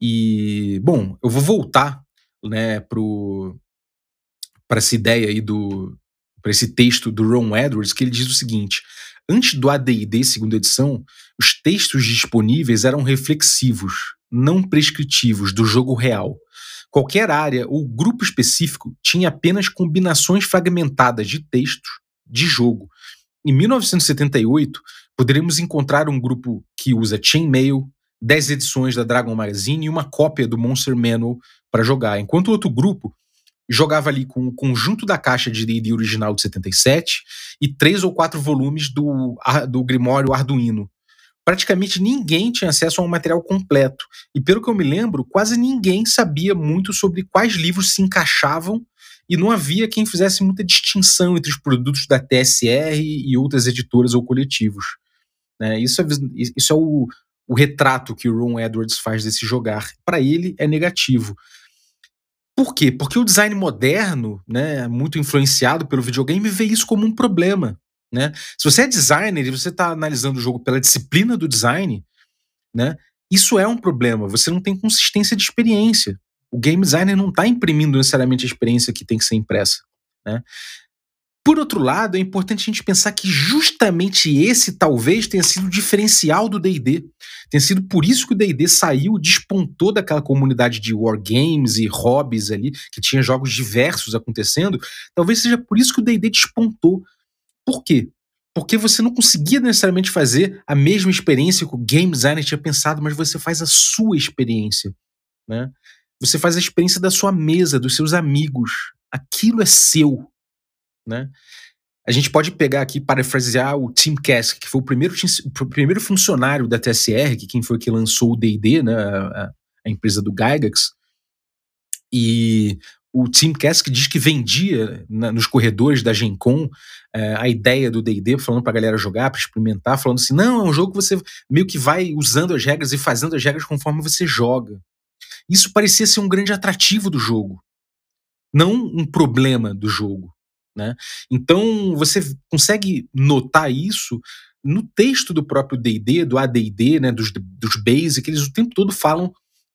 E, bom, eu vou voltar né, para essa ideia aí do. para esse texto do Ron Edwards, que ele diz o seguinte: Antes do AD&D segunda edição, os textos disponíveis eram reflexivos, não prescritivos do jogo real. Qualquer área ou grupo específico tinha apenas combinações fragmentadas de textos de jogo. Em 1978, poderemos encontrar um grupo que usa chainmail, 10 edições da Dragon Magazine e uma cópia do Monster Manual para jogar, enquanto outro grupo jogava ali com o conjunto da caixa de D&D original de 77 e três ou quatro volumes do, do Grimório Arduino. Praticamente ninguém tinha acesso a um material completo. E pelo que eu me lembro, quase ninguém sabia muito sobre quais livros se encaixavam e não havia quem fizesse muita distinção entre os produtos da TSR e outras editoras ou coletivos. Né? Isso é, isso é o, o retrato que o Ron Edwards faz desse jogar. Para ele é negativo. Por quê? Porque o design moderno, né, muito influenciado pelo videogame, vê isso como um problema. Né? Se você é designer e você está analisando o jogo pela disciplina do design, né, isso é um problema. Você não tem consistência de experiência. O game designer não está imprimindo necessariamente a experiência que tem que ser impressa. Né? Por outro lado, é importante a gente pensar que justamente esse talvez tenha sido o diferencial do D&D. Tenha sido por isso que o D&D saiu, despontou daquela comunidade de wargames e hobbies ali, que tinha jogos diversos acontecendo. Talvez seja por isso que o D&D despontou. Por quê? Porque você não conseguia necessariamente fazer a mesma experiência que o game designer tinha pensado, mas você faz a sua experiência, né? Você faz a experiência da sua mesa, dos seus amigos. Aquilo é seu, né? A gente pode pegar aqui, parafrasear o Tim Kask, que foi o primeiro, o primeiro funcionário da TSR, que quem foi que lançou o D&D, né, a, a, empresa do Gygax, e o Tim Kask diz que vendia na, nos corredores da Gen Con é, a ideia do D&D, falando pra galera jogar, para experimentar, falando assim, não, é um jogo que você meio que vai usando as regras e fazendo as regras conforme você joga. Isso parecia ser um grande atrativo do jogo, não um problema do jogo. Né? Então você consegue notar isso no texto do próprio D&D, do AD&D, né, dos, dos Basic, eles o tempo todo falam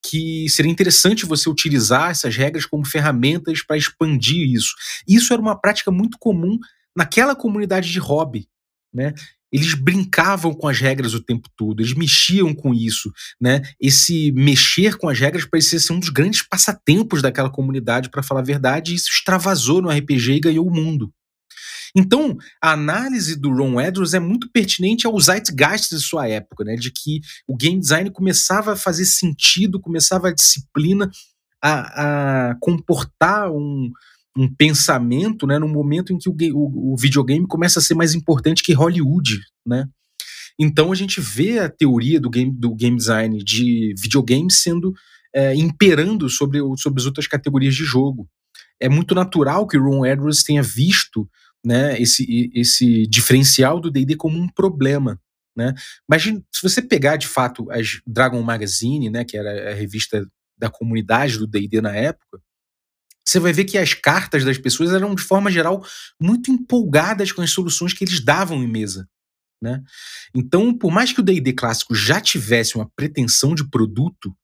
que seria interessante você utilizar essas regras como ferramentas para expandir isso. Isso era uma prática muito comum naquela comunidade de hobby, né? Eles brincavam com as regras o tempo todo, eles mexiam com isso, né? Esse mexer com as regras parecia ser um dos grandes passatempos daquela comunidade, para falar a verdade, e isso extravasou no RPG e ganhou o mundo. Então, a análise do Ron Edwards é muito pertinente ao zeitgeist de sua época, né? De que o game design começava a fazer sentido, começava a disciplina a, a comportar um, um pensamento, né, no momento em que o, o, o, videogame começa a ser mais importante que Hollywood, né? Então a gente vê a teoria do game, do game design de videogame sendo é, imperando sobre, sobre as outras categorias de jogo. É muito natural que Ron Edwards tenha visto né, esse, esse diferencial do D&D como um problema. Né? Mas se você pegar de fato a Dragon Magazine, né, que era a revista da comunidade do D&D na época, você vai ver que as cartas das pessoas eram, de forma geral, muito empolgadas com as soluções que eles davam em mesa. Né? Então, por mais que o D&D clássico já tivesse uma pretensão de produto,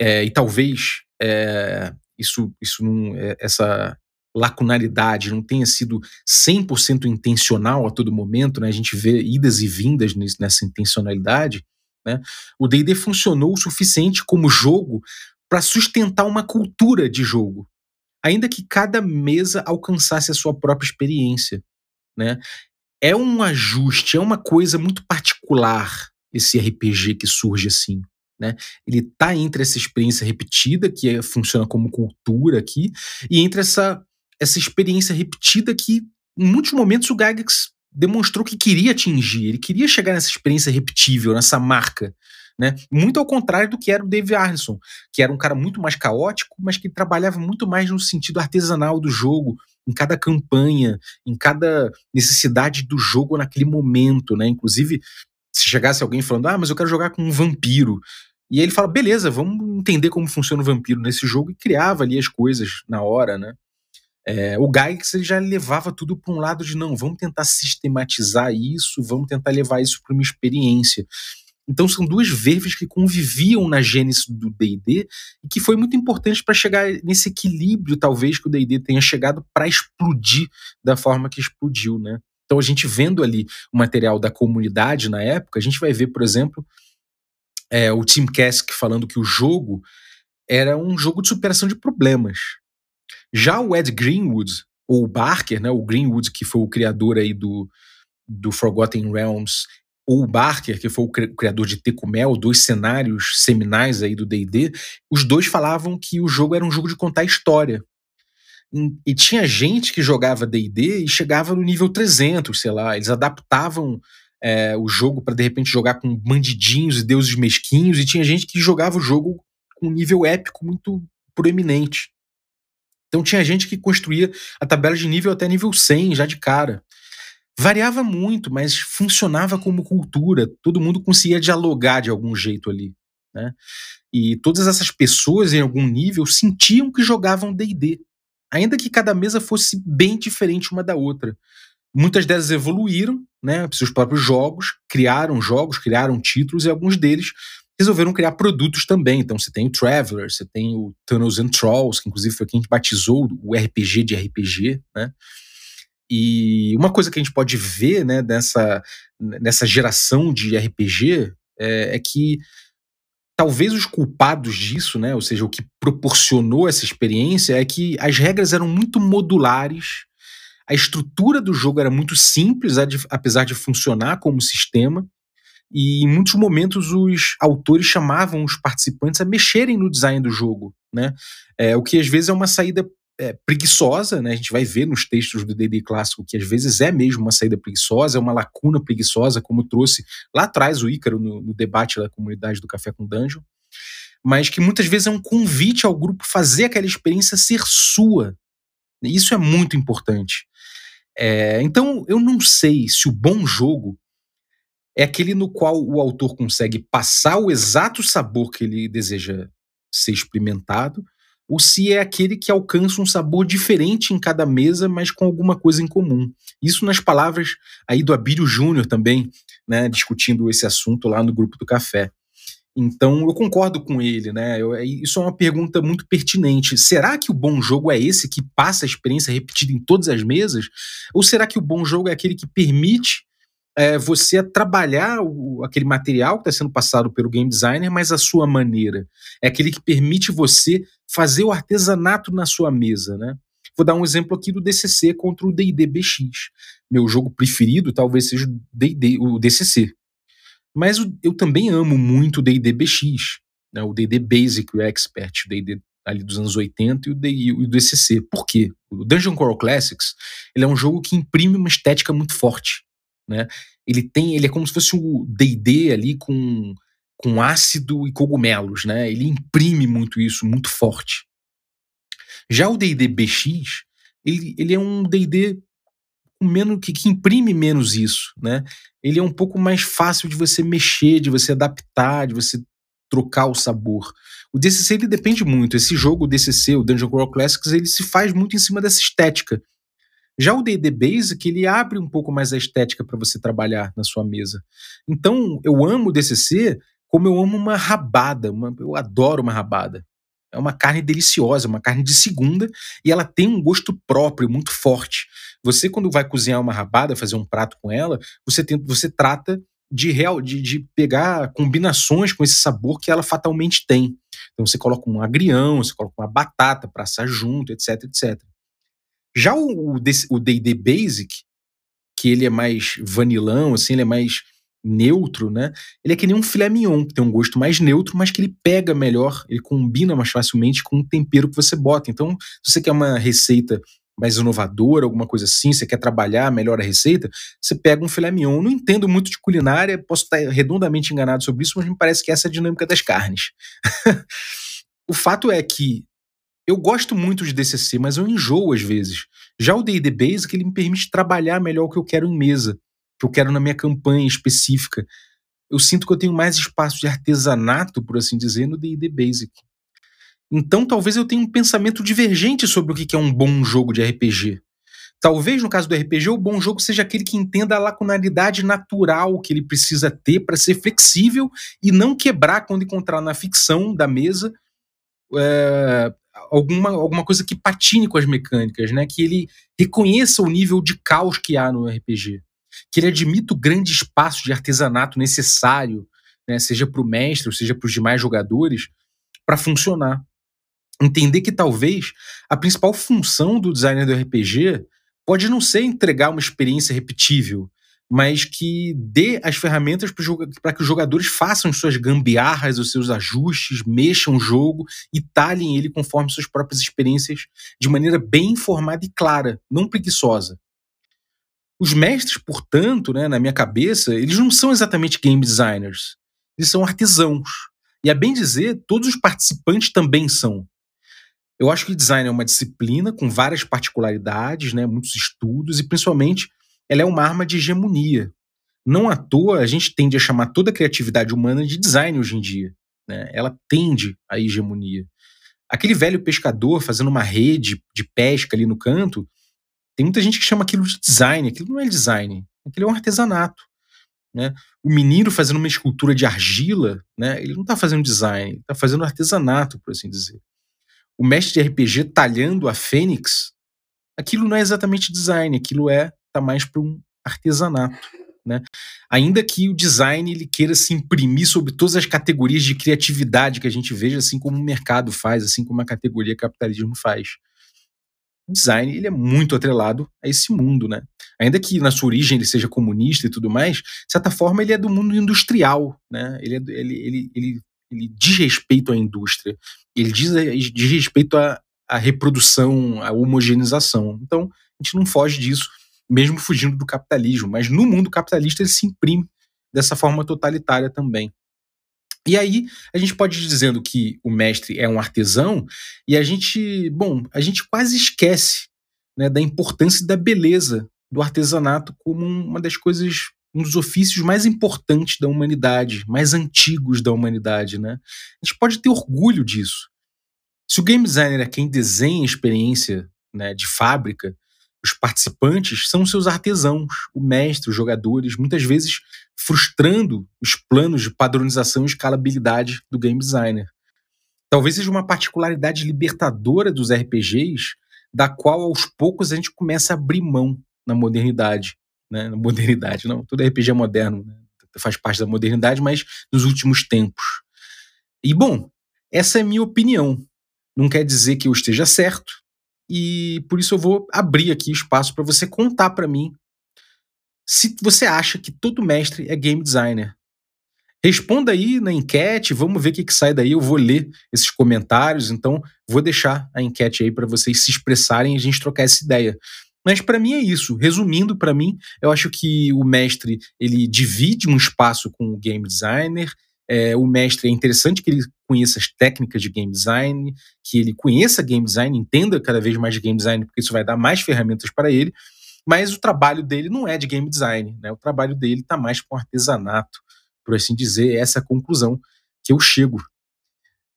é, e talvez é, isso, isso não, é, essa lacunaridade não tenha sido 100% intencional a todo momento, né? a gente vê idas e vindas nessa intencionalidade, né? o D&D funcionou o suficiente como jogo para sustentar uma cultura de jogo, ainda que cada mesa alcançasse a sua própria experiência, né? É um ajuste, é uma coisa muito particular esse RPG que surge assim, Né? Ele está entre essa experiência repetida, que é, funciona como cultura aqui, e entre essa, essa experiência repetida que, em muitos momentos, o Gygax demonstrou que queria atingir, ele queria chegar nessa experiência repetível, nessa marca. Né? Muito ao contrário do que era o Dave Arneson, que era um cara muito mais caótico, mas que trabalhava muito mais no sentido artesanal do jogo, em cada campanha, em cada necessidade do jogo naquele momento, né? Inclusive, se chegasse alguém falando, ah, mas eu quero jogar com um vampiro. E ele fala, beleza, vamos entender como funciona o vampiro nesse jogo, e criava ali as coisas na hora, né? É, o Gygax ele já levava tudo para um lado de não, vamos tentar sistematizar isso, vamos tentar levar isso para uma experiência. Então são duas verves que conviviam na gênese do D&D e que foi muito importante para chegar nesse equilíbrio, talvez, que o D&D tenha chegado para explodir da forma que explodiu, né? Então a gente vendo ali o material da comunidade na época, a gente vai ver, por exemplo, é, o Tim Kask falando que o jogo era um jogo de superação de problemas. Já o Ed Greenwood, ou o Barker, né, o Greenwood, que foi o criador aí do, do Forgotten Realms, ou o Barker, que foi o criador de Tecumel, dois cenários seminais aí do D&D, os dois falavam que o jogo era um jogo de contar história. E tinha gente que jogava D&D e chegava no nível 300, sei lá, eles adaptavam é, o jogo para de repente jogar com bandidinhos e deuses mesquinhos, e tinha gente que jogava o jogo com um nível épico muito proeminente. Então tinha gente que construía a tabela de nível até nível 100 já de cara. Variava muito, mas funcionava como cultura. Todo mundo conseguia dialogar de algum jeito ali. Né? E todas essas pessoas, em algum nível, sentiam que jogavam DD. Ainda que cada mesa fosse bem diferente uma da outra. Muitas delas evoluíram, né, seus próprios jogos, criaram jogos, criaram títulos, e alguns deles resolveram criar produtos também. Então você tem o Traveler, você tem o Tunnels and Trolls, que inclusive foi quem batizou o RPG de RPG, né? E uma coisa que a gente pode ver né, nessa, nessa geração de RPG é, é, que talvez os culpados disso, né, ou seja, o que proporcionou essa experiência é que as regras eram muito modulares, a estrutura do jogo era muito simples, apesar de funcionar como sistema, e em muitos momentos os autores chamavam os participantes a mexerem no design do jogo, né? É, o que às vezes é uma saída é, preguiçosa, né? A gente vai ver nos textos do D&D clássico que às vezes é mesmo uma saída preguiçosa, é uma lacuna preguiçosa, como trouxe lá atrás o Ícaro no, no debate da comunidade do Café com Dungeon, mas que muitas vezes é um convite ao grupo fazer aquela experiência ser sua. Isso é muito importante. É, então, eu não sei se o bom jogo é aquele no qual o autor consegue passar o exato sabor que ele deseja ser experimentado, ou se é aquele que alcança um sabor diferente em cada mesa, mas com alguma coisa em comum. Isso nas palavras aí do Abílio Júnior também, né, discutindo esse assunto lá no grupo do café. Então eu concordo com ele, né? Eu, isso é uma pergunta muito pertinente. Será que o bom jogo é esse que passa a experiência repetida em todas as mesas? Ou será que o bom jogo é aquele que permite é, você trabalhar o, aquele material que está sendo passado pelo game designer, mas a sua maneira. É aquele que permite você fazer o artesanato na sua mesa, né? Vou dar um exemplo aqui do DCC contra o D&D BX. Meu jogo preferido talvez seja o, o DCC. Mas eu também amo muito o D&D BX, né? o D&D Basic, o Expert, o D&D ali dos anos 80 e o, D, e o DCC. Por quê? O Dungeon Crawl Classics ele é um jogo que imprime uma estética muito forte né? Ele tem, ele é como se fosse o D&D ali com com ácido e cogumelos, né? Ele imprime muito isso, muito forte. Já o D&D BX, ele, ele é um D&D menos que, que imprime menos isso, né? Ele é um pouco mais fácil de você mexer, de você adaptar, de você trocar o sabor. O DCC ele depende muito. Esse jogo, o DCC, o Dungeon Crawl Classics, ele se faz muito em cima dessa estética já o D&D Basic, ele abre um pouco mais a estética para você trabalhar na sua mesa. Então, eu amo o DCC como eu amo uma rabada, uma, eu adoro uma rabada. É uma carne deliciosa, uma carne de segunda, e ela tem um gosto próprio, muito forte. Você, quando vai cozinhar uma rabada, fazer um prato com ela, você, tem, você trata de, real, de, de pegar combinações com esse sabor que ela fatalmente tem. Então você coloca um agrião, você coloca uma batata para assar junto, etc, etc. Já o D&D Basic, que ele é mais vanilão, assim, ele é mais neutro, né? Ele é que nem um filé mignon, que tem um gosto mais neutro, mas que ele pega melhor, ele combina mais facilmente com o tempero que você bota. Então, se você quer uma receita mais inovadora, alguma coisa assim, você quer trabalhar melhor a receita, você pega um filé mignon. não entendo muito de culinária, posso estar redondamente enganado sobre isso, mas me parece que essa é a dinâmica das carnes. o fato é que eu gosto muito de DCC, mas eu enjoo às vezes. Já o D&D Basic, ele me permite trabalhar melhor o que eu quero em mesa que eu quero na minha campanha específica. Eu sinto que eu tenho mais espaço de artesanato, por assim dizer, no D&D Basic. Então, talvez eu tenha um pensamento divergente sobre o que é um bom jogo de RPG. Talvez, no caso do RPG, o bom jogo seja aquele que entenda a lacunaridade natural que ele precisa ter para ser flexível e não quebrar quando encontrar na ficção da mesa é, alguma, alguma coisa que patine com as mecânicas, né? que ele reconheça o nível de caos que há no RPG que ele admita o grande espaço de artesanato necessário, né, seja para o mestre, seja para os demais jogadores, para funcionar. Entender que talvez a principal função do designer do RPG pode não ser entregar uma experiência repetível, mas que dê as ferramentas para que os jogadores façam suas gambiarras, os seus ajustes, mexam o jogo e talhem ele conforme suas próprias experiências de maneira bem informada e clara, não preguiçosa. Os mestres, portanto, né, na minha cabeça, eles não são exatamente game designers. Eles são artesãos. E a bem dizer, todos os participantes também são. Eu acho que design é uma disciplina com várias particularidades, né, muitos estudos, e principalmente ela é uma arma de hegemonia. Não à toa a gente tende a chamar toda a criatividade humana de design hoje em dia. Né? Ela tende à hegemonia. Aquele velho pescador fazendo uma rede de pesca ali no canto, tem muita gente que chama aquilo de design, aquilo não é design, aquilo é um artesanato. Né? O menino fazendo uma escultura de argila, né? ele não está fazendo design, ele está fazendo artesanato, por assim dizer. O mestre de RPG talhando a fênix, aquilo não é exatamente design, aquilo é tá mais para um artesanato. Né? Ainda que o design ele queira se imprimir sobre todas as categorias de criatividade que a gente veja, assim como o mercado faz, assim como a categoria capitalismo faz design ele é muito atrelado a esse mundo, né? Ainda que na sua origem ele seja comunista e tudo mais, de certa forma ele é do mundo industrial, né? Ele, é, ele, ele, ele, ele diz respeito à indústria, ele diz, diz respeito à, à reprodução, à homogeneização. Então, a gente não foge disso, mesmo fugindo do capitalismo, mas no mundo capitalista ele se imprime dessa forma totalitária também. E aí a gente pode ir dizendo que o mestre é um artesão e a gente, bom, a gente quase esquece né, da importância e da beleza do artesanato como uma das coisas, um dos ofícios mais importantes da humanidade, mais antigos da humanidade, né? A gente pode ter orgulho disso. Se o game designer é quem desenha a experiência né, de fábrica, os participantes são seus artesãos, o mestre, os jogadores, muitas vezes frustrando os planos de padronização e escalabilidade do game designer. Talvez seja uma particularidade libertadora dos RPGs, da qual aos poucos a gente começa a abrir mão na modernidade. Né? Na modernidade, não, todo RPG é moderno, né? faz parte da modernidade, mas nos últimos tempos. E bom, essa é minha opinião. Não quer dizer que eu esteja certo, e por isso eu vou abrir aqui espaço para você contar para mim se você acha que todo mestre é game designer. Responda aí na enquete, vamos ver o que, que sai daí. Eu vou ler esses comentários, então vou deixar a enquete aí para vocês se expressarem e a gente trocar essa ideia. Mas para mim é isso. Resumindo, para mim, eu acho que o mestre ele divide um espaço com o game designer. É, o mestre é interessante que ele conheça as técnicas de game design, que ele conheça game design, entenda cada vez mais de game design, porque isso vai dar mais ferramentas para ele. Mas o trabalho dele não é de game design, né? O trabalho dele está mais com artesanato, por assim dizer. Essa é a conclusão que eu chego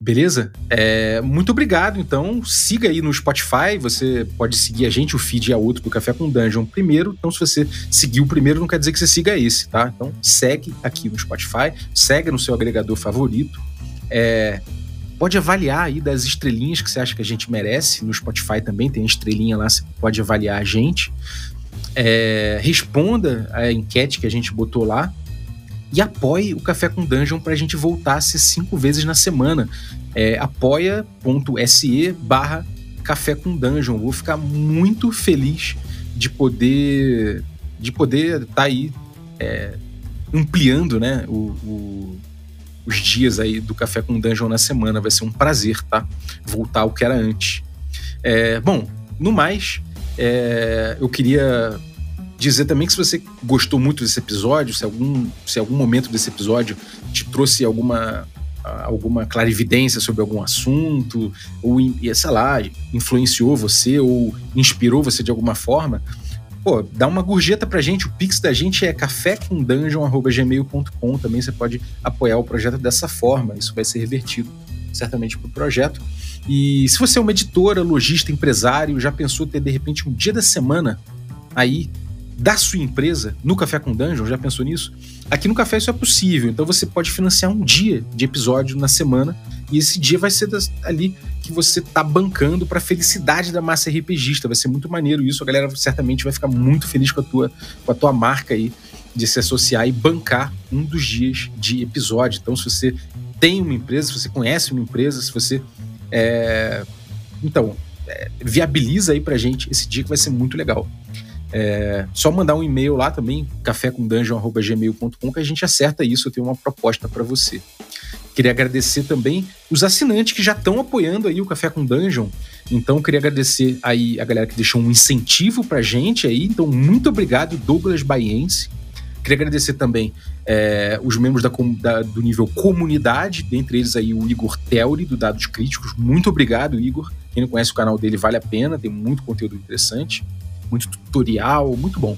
Beleza? É, muito obrigado. Então, siga aí no Spotify. Você pode seguir a gente, o feed é outro do Café com Dungeon primeiro. Então, se você seguir o primeiro, não quer dizer que você siga esse, tá? Então, segue aqui no Spotify, segue no seu agregador favorito. É, pode avaliar aí das estrelinhas que você acha que a gente merece. No Spotify também tem estrelinha lá, você pode avaliar a gente. É, responda a enquete que a gente botou lá e apoie o Café com Dungeon para a gente voltar a ser cinco vezes na semana. É, apoia.se barra Café com Dungeon. Vou ficar muito feliz de poder de poder estar tá aí é, ampliando, né, o, os dias aí do Café com Dungeon na semana. Vai ser um prazer, tá? Voltar ao que era antes. É, bom, no mais, é, eu queria dizer também que se você gostou muito desse episódio, se algum, se algum momento desse episódio te trouxe alguma alguma clarividência sobre algum assunto, ou, sei lá, influenciou você ou inspirou você de alguma forma, pô, dá uma gorjeta pra gente. O pix da gente é cafécomdungeon.gmail.com. Também você pode apoiar o projeto dessa forma. Isso vai ser revertido certamente pro projeto. E se você é uma editora, lojista, empresário, já pensou ter de repente um dia da semana aí da sua empresa no Café com Dungeon, já pensou nisso? Aqui no Café isso é possível, então você pode financiar um dia de episódio na semana e esse dia vai ser das, ali que você tá bancando para felicidade da massa RPGista. Vai ser muito maneiro isso, a galera certamente vai ficar muito feliz com a tua, com a tua marca aí de se associar e bancar um dos dias de episódio. Então, se você tem uma empresa, se você conhece uma empresa, se você é, então é, viabiliza aí pra gente esse dia que vai ser muito legal. É, só mandar um e-mail lá também, cafécomdungeon.gmail.com, que a gente acerta isso. Eu tenho uma proposta para você. Queria agradecer também os assinantes que já estão apoiando aí o Café com Dungeon. Então, queria agradecer aí a galera que deixou um incentivo pra gente aí. Então, muito obrigado, Douglas Baiense. Queria agradecer também é, os membros da, da, do nível comunidade, dentre eles aí o Igor Teori, do Dados Críticos. Muito obrigado, Igor. Quem não conhece o canal dele, vale a pena, tem muito conteúdo interessante muito tutorial, muito bom.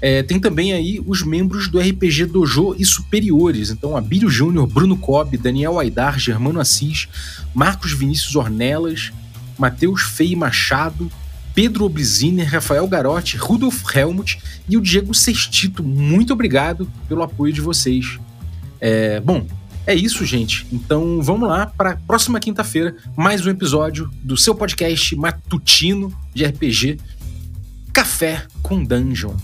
É, tem também aí os membros do RPG Dojo e superiores. Então, Abílio Júnior, Bruno Cobb, Daniel Aidar, Germano Assis, Marcos Vinícius Ornelas, Matheus Fei Machado, Pedro Obliziner, Rafael Garotti, Rudolf Helmut e o Diego Sextito. Muito obrigado pelo apoio de vocês. É, bom, é isso, gente. Então vamos lá para próxima quinta-feira, mais um episódio do seu podcast matutino de RPG Café com Dungeon.